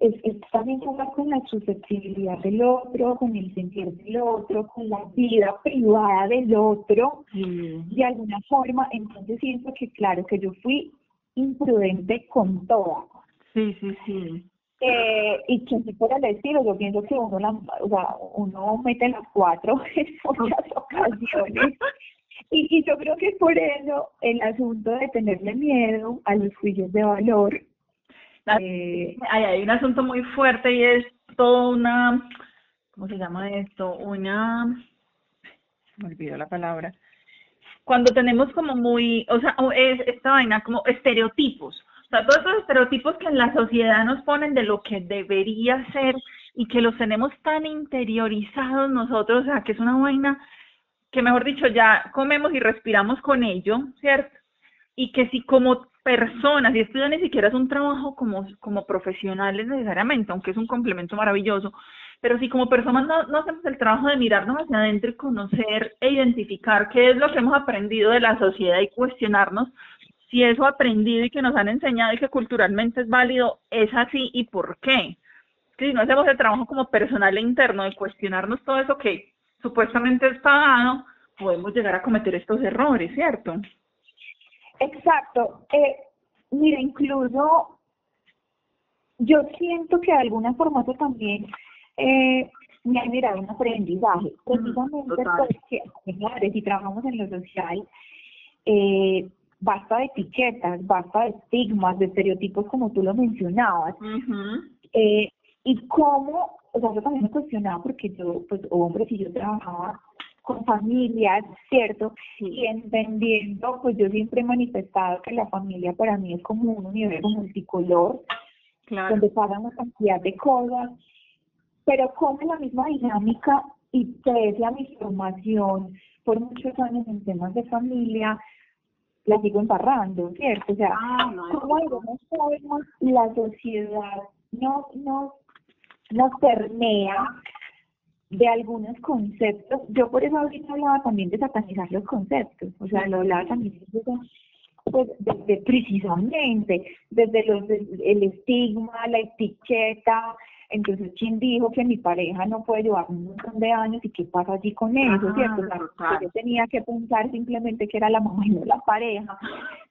es, es, también jugar con la susceptibilidad del otro, con el sentir del otro, con la vida privada del otro, de alguna forma, entonces siento que claro que yo fui imprudente con todo.
Sí, sí, sí.
Eh, y que si fuera el estilo, yo pienso que uno, la, o sea, uno mete las cuatro en muchas ocasiones. Y, y yo creo que por eso el asunto de tenerle miedo a los juicios de valor.
Eh, hay, hay un asunto muy fuerte y es toda una, ¿cómo se llama esto? Una, me olvidó la palabra. Cuando tenemos como muy, o sea, es esta vaina como estereotipos todos esos estereotipos que en la sociedad nos ponen de lo que debería ser y que los tenemos tan interiorizados nosotros, o sea, que es una vaina que, mejor dicho, ya comemos y respiramos con ello, ¿cierto? Y que si como personas, y esto ya ni siquiera es un trabajo como, como profesionales necesariamente, aunque es un complemento maravilloso, pero si como personas no, no hacemos el trabajo de mirarnos hacia adentro y conocer e identificar qué es lo que hemos aprendido de la sociedad y cuestionarnos si eso aprendido y que nos han enseñado y que culturalmente es válido es así y por qué. Que si no hacemos el trabajo como personal e interno de cuestionarnos todo eso que supuestamente es pagado, podemos llegar a cometer estos errores, ¿cierto?
Exacto. Eh, mira, incluso yo siento que de alguna forma también eh, me ha generado un aprendizaje, precisamente porque, si trabajamos en lo social, eh, basta de etiquetas, basta de estigmas, de estereotipos como tú lo mencionabas. eh, y cómo, o sea, yo también me cuestionaba porque yo, pues, hombre, si yo trabajaba con familias, ¿cierto? Y entendiendo, pues yo siempre he manifestado que la familia para mí es como un universo multicolor, donde pasan una cantidad de cosas, pero como la misma dinámica y pese a mi formación por muchos años en temas de familia, la sigo embarrando, ¿cierto? O sea, ah, como algunos sabemos, la sociedad no, no, nos permea de algunos conceptos. Yo por eso ahorita hablaba también de satanizar los conceptos, o sea, lo hablaba también pues, desde precisamente, desde los, el estigma, la etiqueta, entonces, ¿quién dijo que mi pareja no puede llevar un montón de años y qué pasa allí con eso, cierto? yo tenía que pensar simplemente que era la mamá y no la pareja,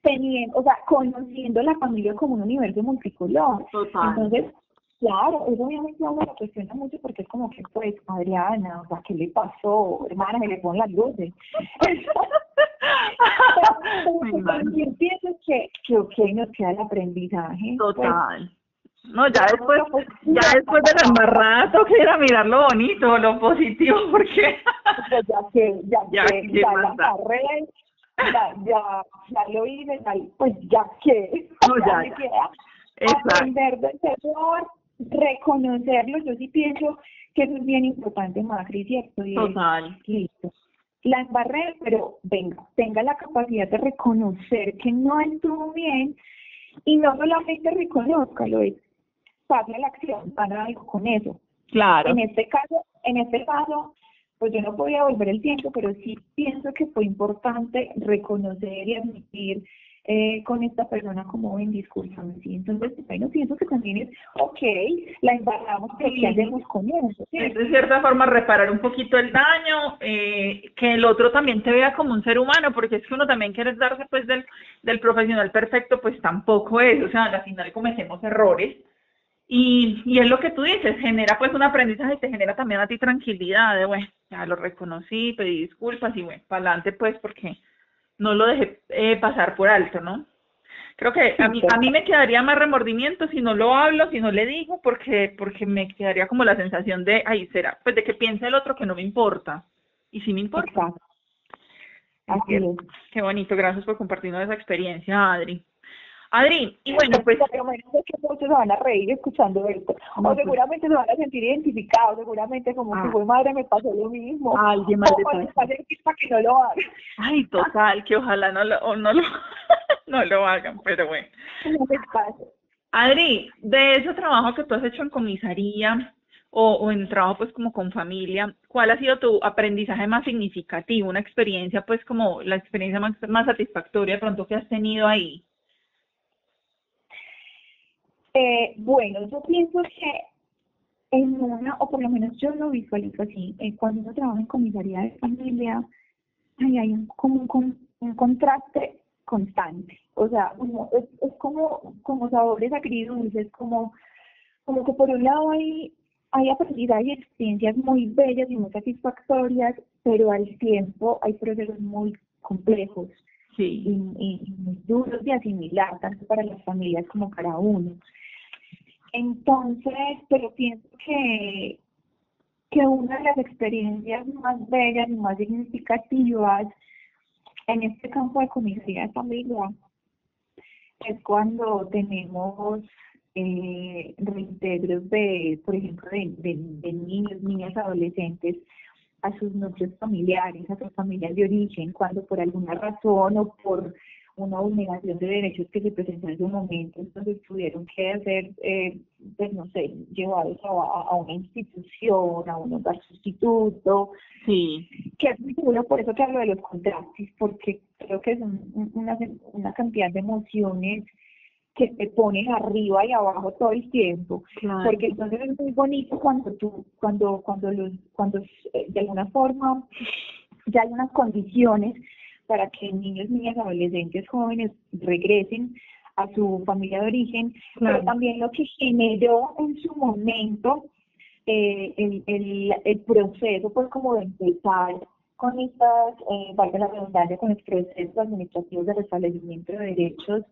teniendo, o sea, conociendo la familia como un universo multicolor. Entonces, Claro, eso obviamente uno lo cuestiona mucho porque es como que, pues, Adriana, o sea, ¿qué le pasó? Hermana, se le ponen las luces. Yo pienso que, que, ok, nos queda el aprendizaje.
Pues. No, ya después, ya después de la embarrada toca ir a mirar lo bonito, lo positivo, porque...
Ya que, ya, ya que, ya la carrera, ya, ya, ya lo hice, pues ya que, no, ya, ya queda aprender del error, reconocerlo, yo sí pienso que eso es bien importante, Macri, ¿cierto?
Total.
listo. La embarré, pero venga, tenga la capacidad de reconocer que no estuvo bien y no solamente reconozcalo, es a la acción, haga algo con eso.
Claro.
En este caso, en este caso, pues yo no podía volver el tiempo, pero sí pienso que fue importante reconocer y admitir eh, con esta persona como ven, discúlpame, ¿sí? Entonces, bueno, pienso que también es, ok, la embarramos, pero ¿qué hacemos con eso?
Es de cierta forma reparar un poquito el daño, eh, que el otro también te vea como un ser humano, porque es que uno también quiere darse pues del, del profesional perfecto, pues tampoco es, o sea, al final cometemos errores, y, y es lo que tú dices, genera pues un aprendizaje y te genera también a ti tranquilidad de, bueno, ya lo reconocí, pedí disculpas y bueno, para adelante pues porque no lo dejé eh, pasar por alto, ¿no? Creo que a mí, a mí me quedaría más remordimiento si no lo hablo, si no le digo, porque, porque me quedaría como la sensación de, ay, será, pues de que piense el otro que no me importa. Y sí me importa.
Así es.
Qué bonito, gracias por compartirnos esa experiencia, Adri. Adri, y bueno, pues...
Seguramente que muchos se van a reír escuchando esto, o seguramente se van a sentir identificados, seguramente como ah. fue madre me pasó lo mismo.
Alguien más
le
pasó.
para que no lo hagan.
Ay, total, que ojalá no lo, no lo, no lo hagan, pero bueno.
No les pase.
Adri, de ese trabajo que tú has hecho en comisaría, o, o, en trabajo pues como con familia, ¿cuál ha sido tu aprendizaje más significativo? Una experiencia pues como la experiencia más, más satisfactoria pronto que has tenido ahí.
Eh, bueno, yo pienso que en una, o por lo menos yo lo visualizo así, eh, cuando uno trabaja en comisaría de familia, hay un, como un, contraste constante. O sea, es, es como, como sabores agridulces, como, como que por un lado hay, hay aprendizaje y experiencias muy bellas y muy satisfactorias, pero al tiempo hay procesos muy complejos
sí.
y, y muy duros de asimilar, tanto para las familias como para uno. Entonces, pero pienso que, que una de las experiencias más bellas y más significativas en este campo de comisaría familia es cuando tenemos eh, reintegros de, por ejemplo, de, de, de, niños, niñas, adolescentes a sus núcleos familiares, a sus familias de origen, cuando por alguna razón o por una vulneración de derechos que se presentó en su momento, entonces tuvieron que ser, eh, pues no sé, llevados a, a, una institución, a un hogar sustituto,
sí.
que es muy duro, por eso te hablo de los contrastes, porque creo que es una, una cantidad de emociones que te ponen arriba y abajo todo el tiempo, porque entonces es muy bonito cuando tú, cuando, cuando los, cuando eh, de alguna forma ya hay unas condiciones para que niños, niñas, adolescentes, jóvenes regresen a su familia de origen, pero también lo que generó en su momento eh, el, el, el proceso, pues como de empezar con estas, eh, valga la redundancia, con los procesos administrativos de restablecimiento de derechos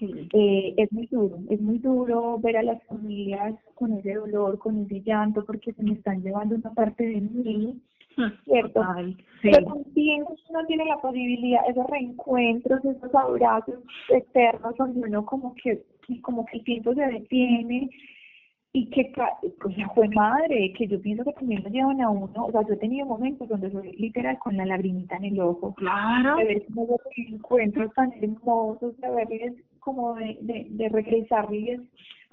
eh, es muy duro, es muy duro ver a las familias con ese dolor, con ese llanto, porque se me están llevando una parte de mí, ¿cierto? Pero también uno tiene la posibilidad, esos reencuentros, esos abrazos eternos, donde uno como que, como que el tiempo se detiene y que, sea, fue madre, que yo pienso que también lo llevan a uno, o sea, yo he tenido momentos donde soy literal con la lagrimita en el ojo,
claro,
de ver como encuentros tan hermosos, de verles como de, de, de regresarles,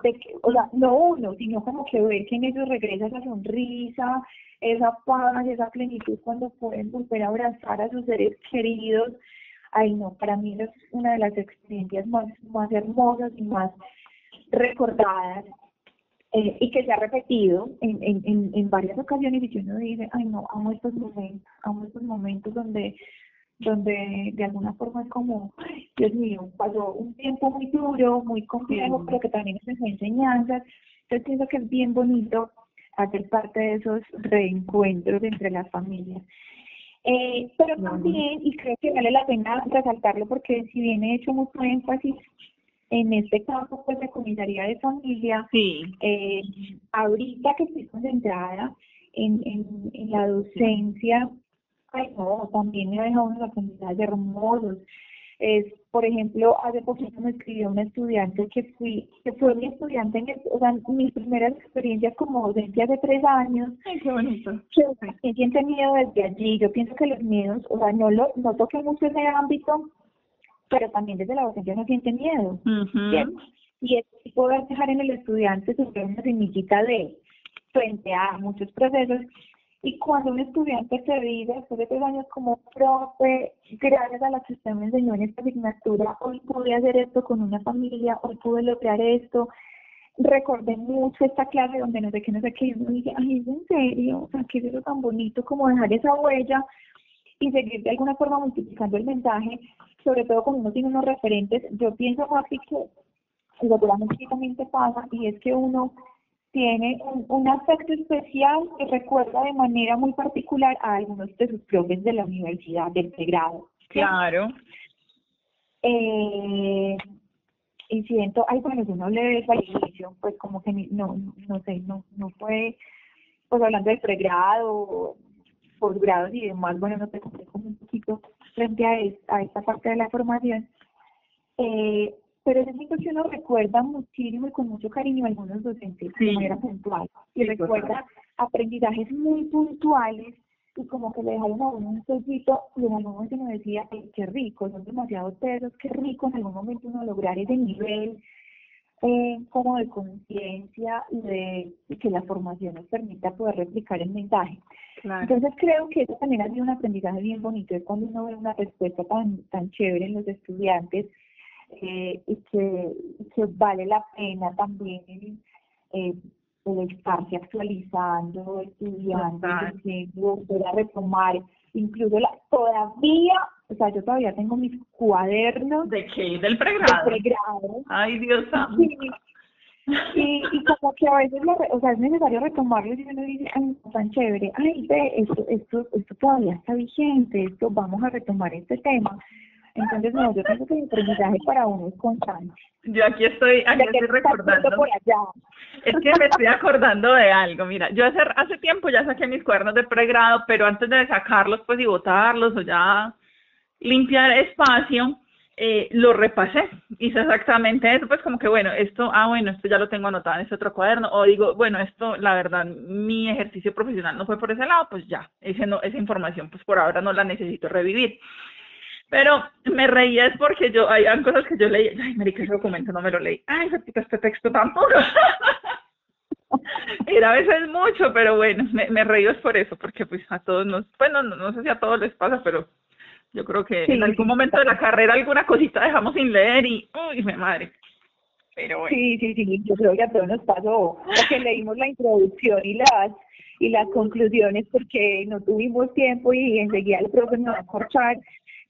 de que, o sea, no uno, sino como que ver que en ellos regresa esa sonrisa, esa paz, esa plenitud cuando pueden volver a abrazar a sus seres queridos. Ay, no, para mí es una de las experiencias más, más hermosas y más recordadas eh, y que se ha repetido en, en, en, varias ocasiones y yo no dice, ay no, amo estos momentos, amo estos momentos donde donde de alguna forma es como, Dios mío, pasó un tiempo muy duro, muy complejo, pero que también es dejó enseñanzas. Entonces pienso que es bien bonito hacer parte de esos reencuentros entre las familias. Eh, pero también, y creo que vale la pena resaltarlo porque si bien he hecho mucho énfasis en este campo pues de comisaría de familia,
sí.
eh, ahorita que estoy concentrada en, en, en la docencia, ay no, también me ha dejado unos aprendizajes hermosos. Es, por ejemplo, hace poquito me escribió una estudiante que fui, que fue mi estudiante en el, o sea, mis primeras experiencias como docente hace tres años.
Ay, qué bonito.
Que siente miedo desde allí. Yo pienso que los miedos, o sea, no lo, no toqué mucho ese ámbito, pero también desde la docencia no siente miedo. Y es poder dejar en el estudiante su una semillita de frente a muchos procesos. Y cuando un estudiante se vive después de tres años como profe, gracias a la que usted me enseñó en esta asignatura, hoy pude hacer esto con una familia, hoy pude lograr esto, recordé mucho esta clase donde no sé qué, no sé qué, y me dije, ay, es en serio, o sea, qué es eso tan bonito como dejar esa huella y seguir de alguna forma multiplicando el mensaje, sobre todo cuando uno tiene unos referentes. Yo pienso, Rafi, que seguramente pasa, y es que uno tiene un, un, aspecto especial que recuerda de manera muy particular a algunos de sus profes de la universidad, del pregrado.
Claro.
Eh, y siento, ay, bueno, yo no le ve al inicio, pues como que no, no sé, no, no fue, pues hablando del pregrado, posgrados y demás, bueno, no te conté como un poquito frente a, a esta parte de la formación. Eh, pero es algo que uno recuerda muchísimo y con mucho cariño a algunos docentes de manera puntual. Y recuerda aprendizajes muy puntuales y como que le dejaron a uno un sellito y en algún momento uno decía, qué rico, son demasiado tesos, qué rico en algún momento uno lograr ese nivel eh, como de conciencia y de que la formación nos permita poder replicar el mensaje. Entonces creo que eso también ha sido un aprendizaje bien bonito, es cuando uno ve una respuesta tan, tan chévere en los estudiantes eh, y, que, que vale la pena también eh, el estarse actualizando, estudiando, volver a retomar, incluso la, todavía, o sea, yo todavía tengo mis cuadernos.
¿De qué? ¿Del pregrado?
Del pregrado.
Ay, Dios
y, y como que a veces o sea, es necesario retomarlo y uno dice, ay, tan chévere, ay, ve, esto, esto, esto todavía está vigente, esto, vamos a retomar este tema. Entonces, no, yo pienso que el aprendizaje para uno es constante.
Yo aquí estoy, aquí estoy recordando. Es que me estoy acordando de algo. Mira, yo hace, hace tiempo ya saqué mis cuadernos de pregrado, pero antes de sacarlos, pues y botarlos o ya limpiar espacio, eh, lo repasé, hice exactamente eso, pues como que bueno, esto, ah bueno, esto ya lo tengo anotado en ese otro cuaderno, o digo, bueno, esto, la verdad, mi ejercicio profesional no fue por ese lado, pues ya, ese no, esa información, pues por ahora no la necesito revivir. Pero me reía es porque yo, hay cosas que yo leí, ay, marica, ese documento no me lo leí, ay, este texto tan puro. Era a veces mucho, pero bueno, me, me reíos por eso, porque pues a todos nos, bueno, no, no sé si a todos les pasa, pero yo creo que en algún momento de la carrera alguna cosita dejamos sin leer y, uy, mi madre. Pero bueno.
Sí, sí, sí, yo creo que a todos nos pasó, porque leímos la introducción y las y las conclusiones porque no tuvimos tiempo y enseguida el profe nos va a cortar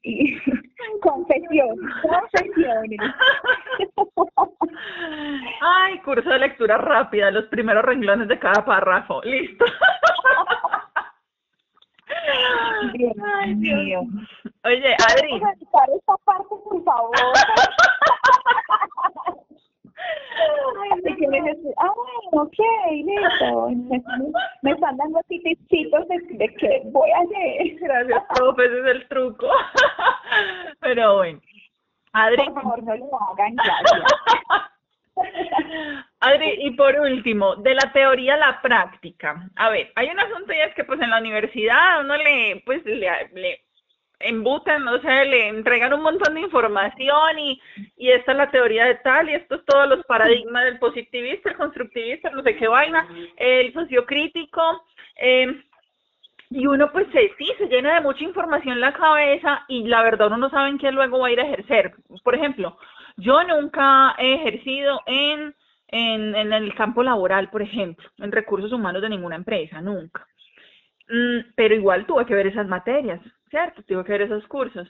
y confesión, confesiones.
Ay, curso de lectura rápida, los primeros renglones de cada párrafo. Listo.
Ay, Dios
Oye, Adri.
esta parte, por favor. Ay, ok, listo. Me, me están dando tipsitos de, de que voy a leer.
Gracias, profe, ese es el truco. Pero bueno. Adri.
Por favor, no lo hagan, gracias.
Adri, y por último, de la teoría a la práctica. A ver, hay un asunto y es que pues en la universidad uno le, pues le, le embutan, o sea, le entregan un montón de información y, y esta es la teoría de tal y esto es todos los paradigmas del positivista, el constructivista, no sé qué vaina, el sociocrítico, eh, y uno pues se, sí, se llena de mucha información en la cabeza y la verdad uno no sabe en qué luego va a ir a ejercer. Por ejemplo, yo nunca he ejercido en, en, en el campo laboral, por ejemplo, en recursos humanos de ninguna empresa, nunca. Mm, pero igual tuve que ver esas materias, ¿cierto? Tuve que ver esos cursos.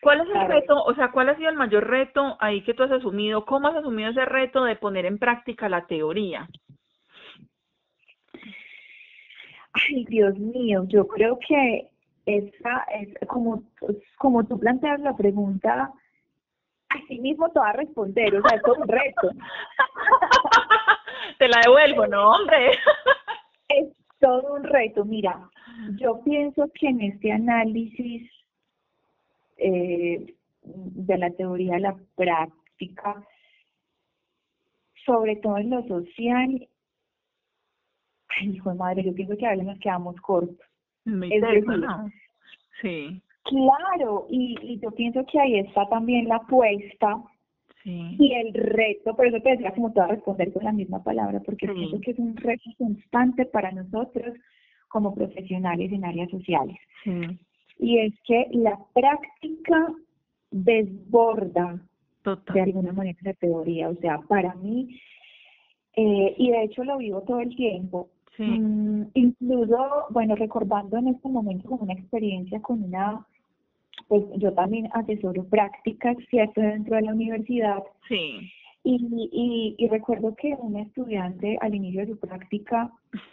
¿Cuál es el
Claro.
reto, o sea, cuál ha sido el mayor reto ahí que tú has asumido? ¿Cómo has asumido ese reto de poner en práctica la teoría?
Ay, Dios mío, yo creo que esa es como, como tú planteas la pregunta, así mismo te va a responder, o sea, es todo un reto.
Te la devuelvo, no, hombre.
Es todo un reto. Mira, yo pienso que en este análisis eh, de la teoría a la práctica, sobre todo en lo social, ay, hijo de madre, yo pienso que a veces nos quedamos cortos.
Mi
Es decir.
Sí,
Claro, y, y yo pienso que ahí está también la apuesta
sí.
y el reto, por eso te decía como te voy a responder con la misma palabra, porque
Sí.
pienso que es un reto constante para nosotros como profesionales en áreas sociales.
Sí,
Y es que la práctica desborda de alguna manera la teoría. O sea, para mí, eh, y de hecho lo vivo todo el tiempo,
Sí,
Mm, incluso, bueno, recordando en este momento como una experiencia con una, pues yo también asesoro prácticas, ¿cierto?, dentro de la universidad.
sí,
Y, y, y recuerdo que un estudiante al inicio de su práctica,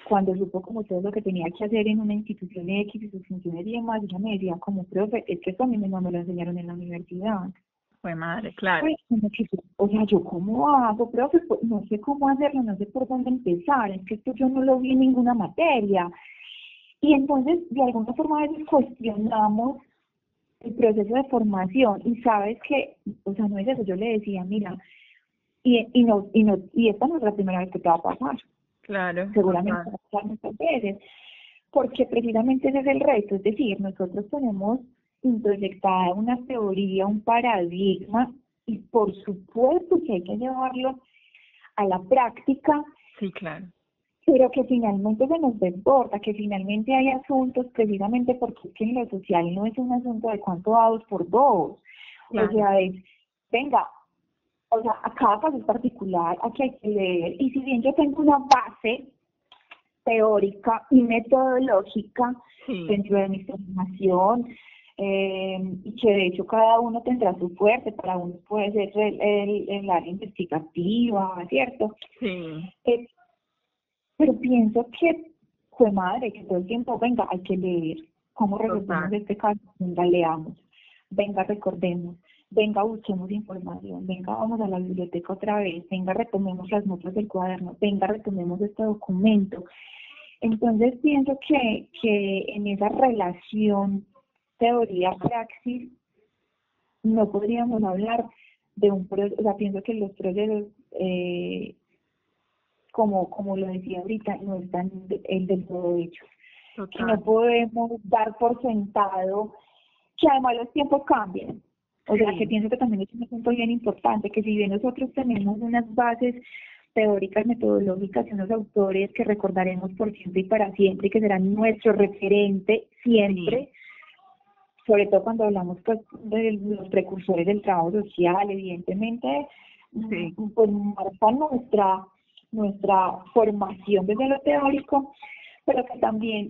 cuando supo como todo lo que tenía que hacer en una institución X y sus funciones y demás, ella me decía como, profe, es que esto a mí no me lo enseñaron en la universidad.
fue madre, claro.
Pues, o sea, ¿yo cómo hago, profe? Pues, no sé cómo hacerlo, no sé por dónde empezar, es que esto yo no lo vi en ninguna materia. Y entonces, de alguna forma, a veces cuestionamos el proceso de formación y sabes que, o sea, no es eso, yo le decía, mira, y, y, no, y, no, y esta no es la primera vez que te va a pasar,
Claro.
seguramente va a pasar muchas veces, porque precisamente ese es el reto, es decir, nosotros tenemos introyectada una teoría, un paradigma, y por supuesto que hay que llevarlo a la práctica,
Sí, claro.
pero que finalmente se nos desborda, que finalmente hay asuntos, precisamente porque es que en lo social no es un asunto de cuánto da dos por dos,
Claro.
o sea, es, venga, o sea, a cada caso es particular, aquí hay que leer, y si bien yo tengo una base teórica y metodológica
Sí,
dentro de mi formación, eh, y que de hecho cada uno tendrá su fuerte, para uno puede ser el, el, el área investigativa, ¿cierto?
sí,
Eh, pero pienso que fue madre, que todo el tiempo, venga, hay que leer. ¿Cómo resolvemos este caso? Venga, leamos. Venga, recordemos. Venga, busquemos información. Venga, vamos a la biblioteca otra vez. Venga, retomemos las notas del cuaderno. Venga, retomemos este documento. Entonces pienso que, que en esa relación teoría-praxis no podríamos hablar de un proceso, o sea, pienso que los procesos eh, como, como lo decía ahorita, no están el del todo hechos. Que no podemos dar por sentado que además los tiempos cambian. O sea, que pienso que también es un punto bien importante, que si bien nosotros tenemos unas bases teóricas, metodológicas y unos autores que recordaremos por siempre y para siempre y que serán nuestro referente siempre. Sobre todo cuando hablamos pues, de los precursores del trabajo social, evidentemente, sí. pues marcan nuestra, nuestra formación desde lo teórico, pero que también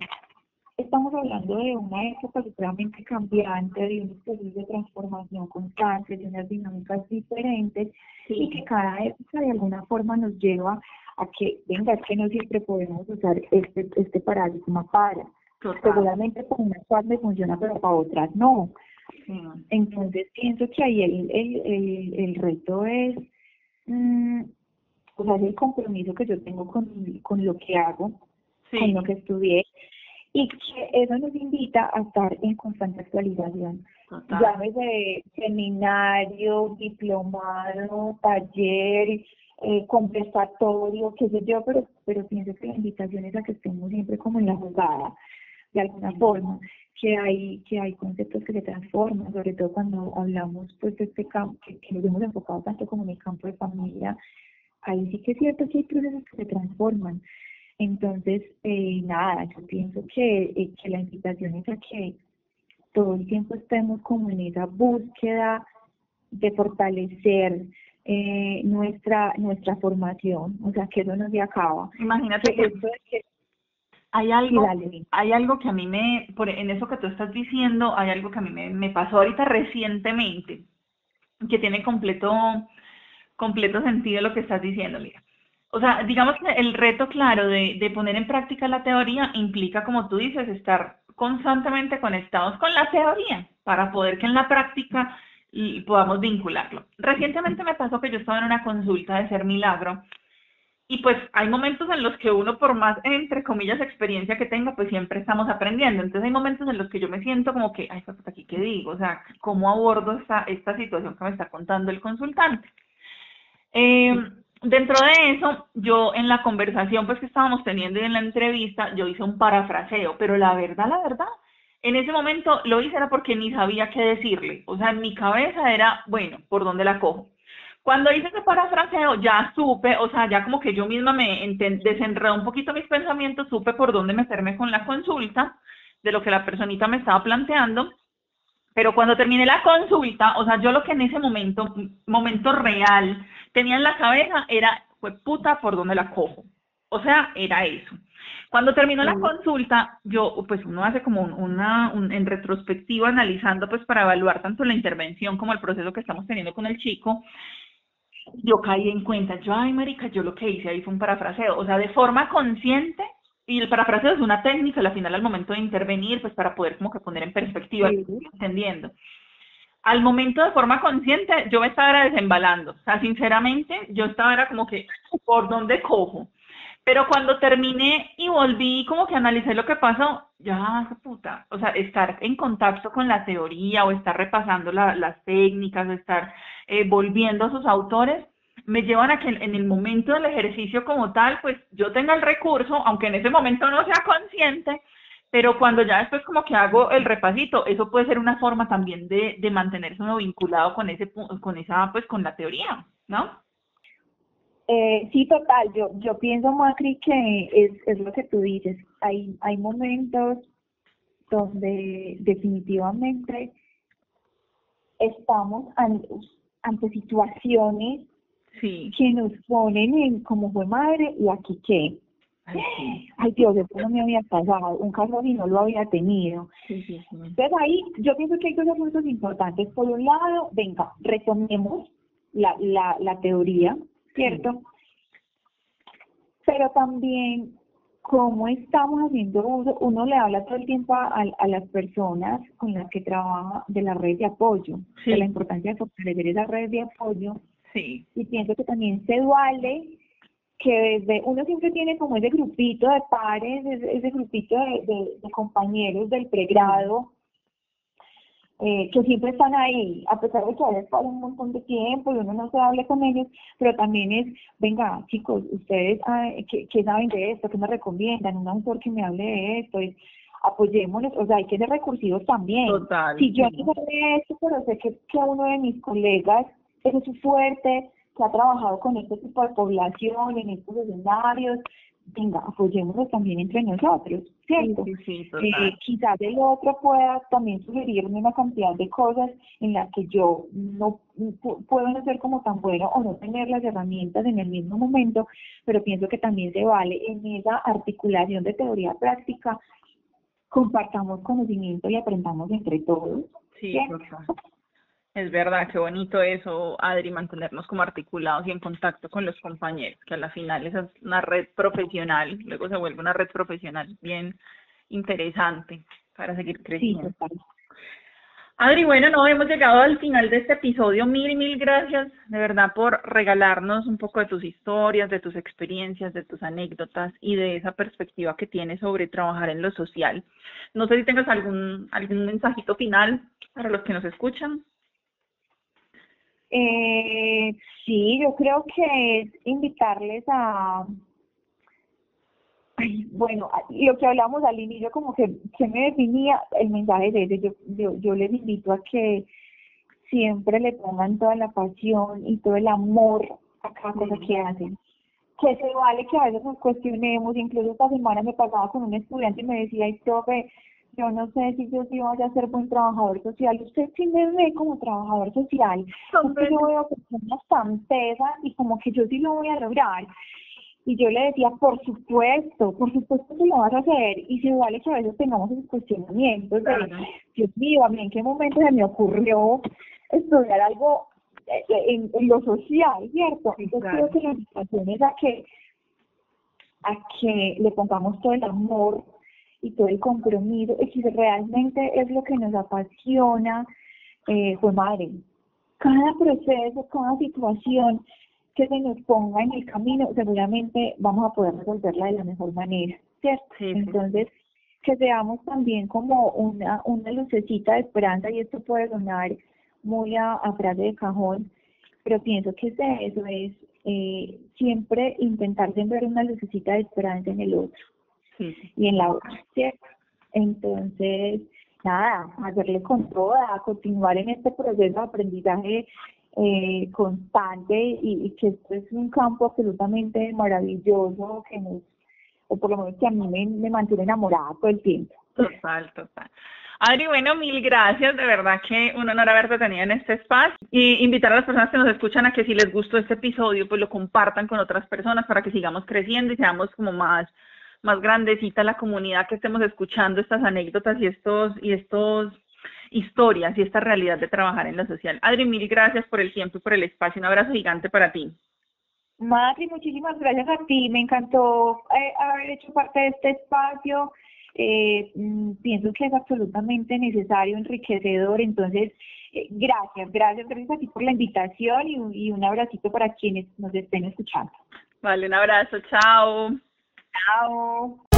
estamos hablando de una época supremamente cambiante, de unos procesos de transformación constante, de unas dinámicas diferentes, y que cada época de alguna forma nos lleva a que, venga, es que no siempre podemos usar este, este paradigma para. Seguramente para unas partes funciona, pero para otras no. Entonces pienso que ahí el, el, el, el reto es, mm, o sea, es el compromiso que yo tengo con, con lo que hago, con lo que estudié, y que eso nos invita a estar en constante actualización. de seminario, diplomado, taller, eh, conversatorio, qué sé yo, pero, pero pienso que la invitación es a que estemos siempre como en la jugada, de alguna forma, que hay, que hay conceptos que se transforman, sobre todo cuando hablamos pues de este campo, que, que nos hemos enfocado tanto como en el campo de familia, ahí sí que es cierto que hay procesos que se transforman, entonces, eh, nada, yo pienso que, eh, que la invitación es a que todo el tiempo estemos como en esa búsqueda de fortalecer eh, nuestra nuestra formación, o sea, que eso no se acaba.
Imagínate que, hay algo, hay algo que a mí me, por, en eso que tú estás diciendo, hay algo que a mí me, me pasó ahorita recientemente, que tiene completo, completo sentido lo que estás diciendo, mira. O sea, digamos que el reto, claro, de, de poner en práctica la teoría implica, como tú dices, estar constantemente conectados con la teoría para poder que en la práctica podamos vincularlo. Recientemente me pasó que yo estaba en una consulta de ser milagro y pues hay momentos en los que uno, por más, entre comillas, experiencia que tenga, pues siempre estamos aprendiendo. Entonces hay momentos en los que yo me siento como que, ay, pues aquí qué digo, o sea, ¿cómo abordo esta, situación que me está contando el consultante? Eh, dentro de eso, yo en la conversación pues que estábamos teniendo y en la entrevista, yo hice un parafraseo, pero la verdad, la verdad, en ese momento lo hice era porque ni sabía qué decirle. O sea, en mi cabeza era, bueno, ¿por dónde la cojo? Cuando hice ese parafraseo, ya supe, o sea, ya como que yo misma me desenredé un poquito mis pensamientos, supe por dónde meterme con la consulta de lo que la personita me estaba planteando. Pero cuando terminé la consulta, o sea, yo lo que en ese momento, momento real, tenía en la cabeza era, fue puta, ¿por dónde la cojo? O sea, era eso. Cuando terminó la consulta, yo, pues uno hace como una, un, en retrospectiva, analizando pues para evaluar tanto la intervención como el proceso que estamos teniendo con el chico, yo caí en cuenta, yo, ay, marica, yo lo que hice ahí fue un parafraseo, o sea, de forma consciente, y el parafraseo es una técnica, al final, al momento de intervenir, pues para poder como que poner en perspectiva, entendiendo al momento de forma consciente, yo me estaba desembalando. O sea, sinceramente, yo estaba era como que, ¿por dónde cojo? Pero cuando terminé y volví como que analicé lo que pasó, ya, puta, o sea, estar en contacto con la teoría o estar repasando las técnicas, o estar eh, volviendo a sus autores, me llevan a que en el momento del ejercicio como tal, pues yo tenga el recurso, aunque en ese momento no sea consciente, pero cuando ya después como que hago el repasito, eso puede ser una forma también de, de mantenerse uno vinculado con ese con esa pues con la teoría, ¿no?
Eh, sí, total. Yo yo pienso Macri que es, es lo que tú dices. Hay hay momentos donde definitivamente estamos ante, ante situaciones que nos ponen en como fue madre y aquí qué Ay, Dios, eso no me había pasado, un caso así no lo había tenido. Entonces ahí yo pienso que hay dos asuntos importantes. Por un lado, venga, retomemos la, la, la teoría, ¿cierto? Pero también cómo estamos haciendo uso, uno le habla todo el tiempo a, a, las personas con las que trabaja de la red de apoyo, de la importancia de fortalecer esa red de apoyo.
Sí.
Y pienso que también se duale que desde uno siempre tiene como ese grupito de pares, ese, grupito de, de, compañeros del pregrado, eh, que siempre están ahí, a pesar de que a veces pasa un montón de tiempo y uno no se hable con ellos, pero también es, venga, chicos, ustedes, ah, ¿qué, saben de esto? ¿Qué me recomiendan? Un autor que me hable de esto, es, apoyémonos, o sea, hay que ser recursivos también.
Total.
Si yo no sé de esto, pero sé que, que uno de mis colegas, eso es su fuerte, que ha trabajado con este tipo de población en estos escenarios, venga, apoyémonos también entre nosotros, ¿cierto?
eh,
quizás el otro pueda también sugerirme una cantidad de cosas en las que yo no puedo no ser como tan bueno o no tener las herramientas en el mismo momento, pero pienso que también se vale en esa articulación de teoría práctica, compartamos conocimiento y aprendamos entre todos.
Sí, es verdad, qué bonito eso, Adri, mantenernos como articulados y en contacto con los compañeros, que a la final esa es una red profesional, luego se vuelve una red profesional bien interesante para seguir creciendo. Adri, bueno, no hemos llegado al final de este episodio. Mil, mil gracias de verdad por regalarnos un poco de tus historias, de tus experiencias, de tus anécdotas y de esa perspectiva que tienes sobre trabajar en lo social. No sé si tengas algún, algún mensajito final para los que nos escuchan.
Eh, sí, yo creo que es invitarles a, bueno, lo que hablamos al inicio, como que se me definía el mensaje de ese, yo, yo, yo les invito a que siempre le pongan toda la pasión y todo el amor a cada cosa que hacen. Que se vale que a veces nos cuestionemos, incluso esta semana me pasaba con un estudiante y me decía, ay, profe, yo no sé si yo sí vaya a ser buen trabajador social. Usted sí me ve como trabajador social. Porque yo veo personas tan pesas y como que yo sí lo voy a lograr. Y yo le decía, por supuesto, por supuesto que lo vas a hacer. Y si vale que a veces tengamos esos cuestionamientos de, Dios mío, a mí en qué momento se me ocurrió estudiar algo eh, en, en lo social, ¿cierto? Entonces creo que la invitación es a que, a que le pongamos todo el amor y todo el compromiso, y si realmente es lo que nos apasiona, eh, fue madre. Cada proceso, cada situación que se nos ponga en el camino, seguramente vamos a poder resolverla de la mejor manera, ¿cierto? Entonces, que seamos también como una, una lucecita de esperanza, y esto puede sonar muy a, frase de cajón, pero pienso que es eso, es eh, siempre intentar sembrar una lucecita de esperanza en el otro y en la otra, ¿cierto? Entonces, nada, hacerle con toda, continuar en este proceso de aprendizaje eh, constante y, que esto es un campo absolutamente maravilloso que nos, o por lo menos que a mí me, me mantiene enamorada todo el tiempo.
Total, total. Adri, bueno, mil gracias, de verdad que un honor haberte tenido en este espacio y invitar a las personas que nos escuchan a que si les gustó este episodio, pues lo compartan con otras personas para que sigamos creciendo y seamos como más más grandecita la comunidad que estemos escuchando estas anécdotas y estos y estos historias y esta realidad de trabajar en lo social. Adri, mil gracias por el tiempo y por el espacio. Un abrazo gigante para ti.
Madri, muchísimas gracias a ti. Me encantó eh, haber hecho parte de este espacio. Eh, mm, pienso que es absolutamente necesario, enriquecedor. Entonces, eh, gracias, gracias, gracias a ti por la invitación y y un abracito para quienes nos estén escuchando.
Vale, un abrazo. Chao.
Chao.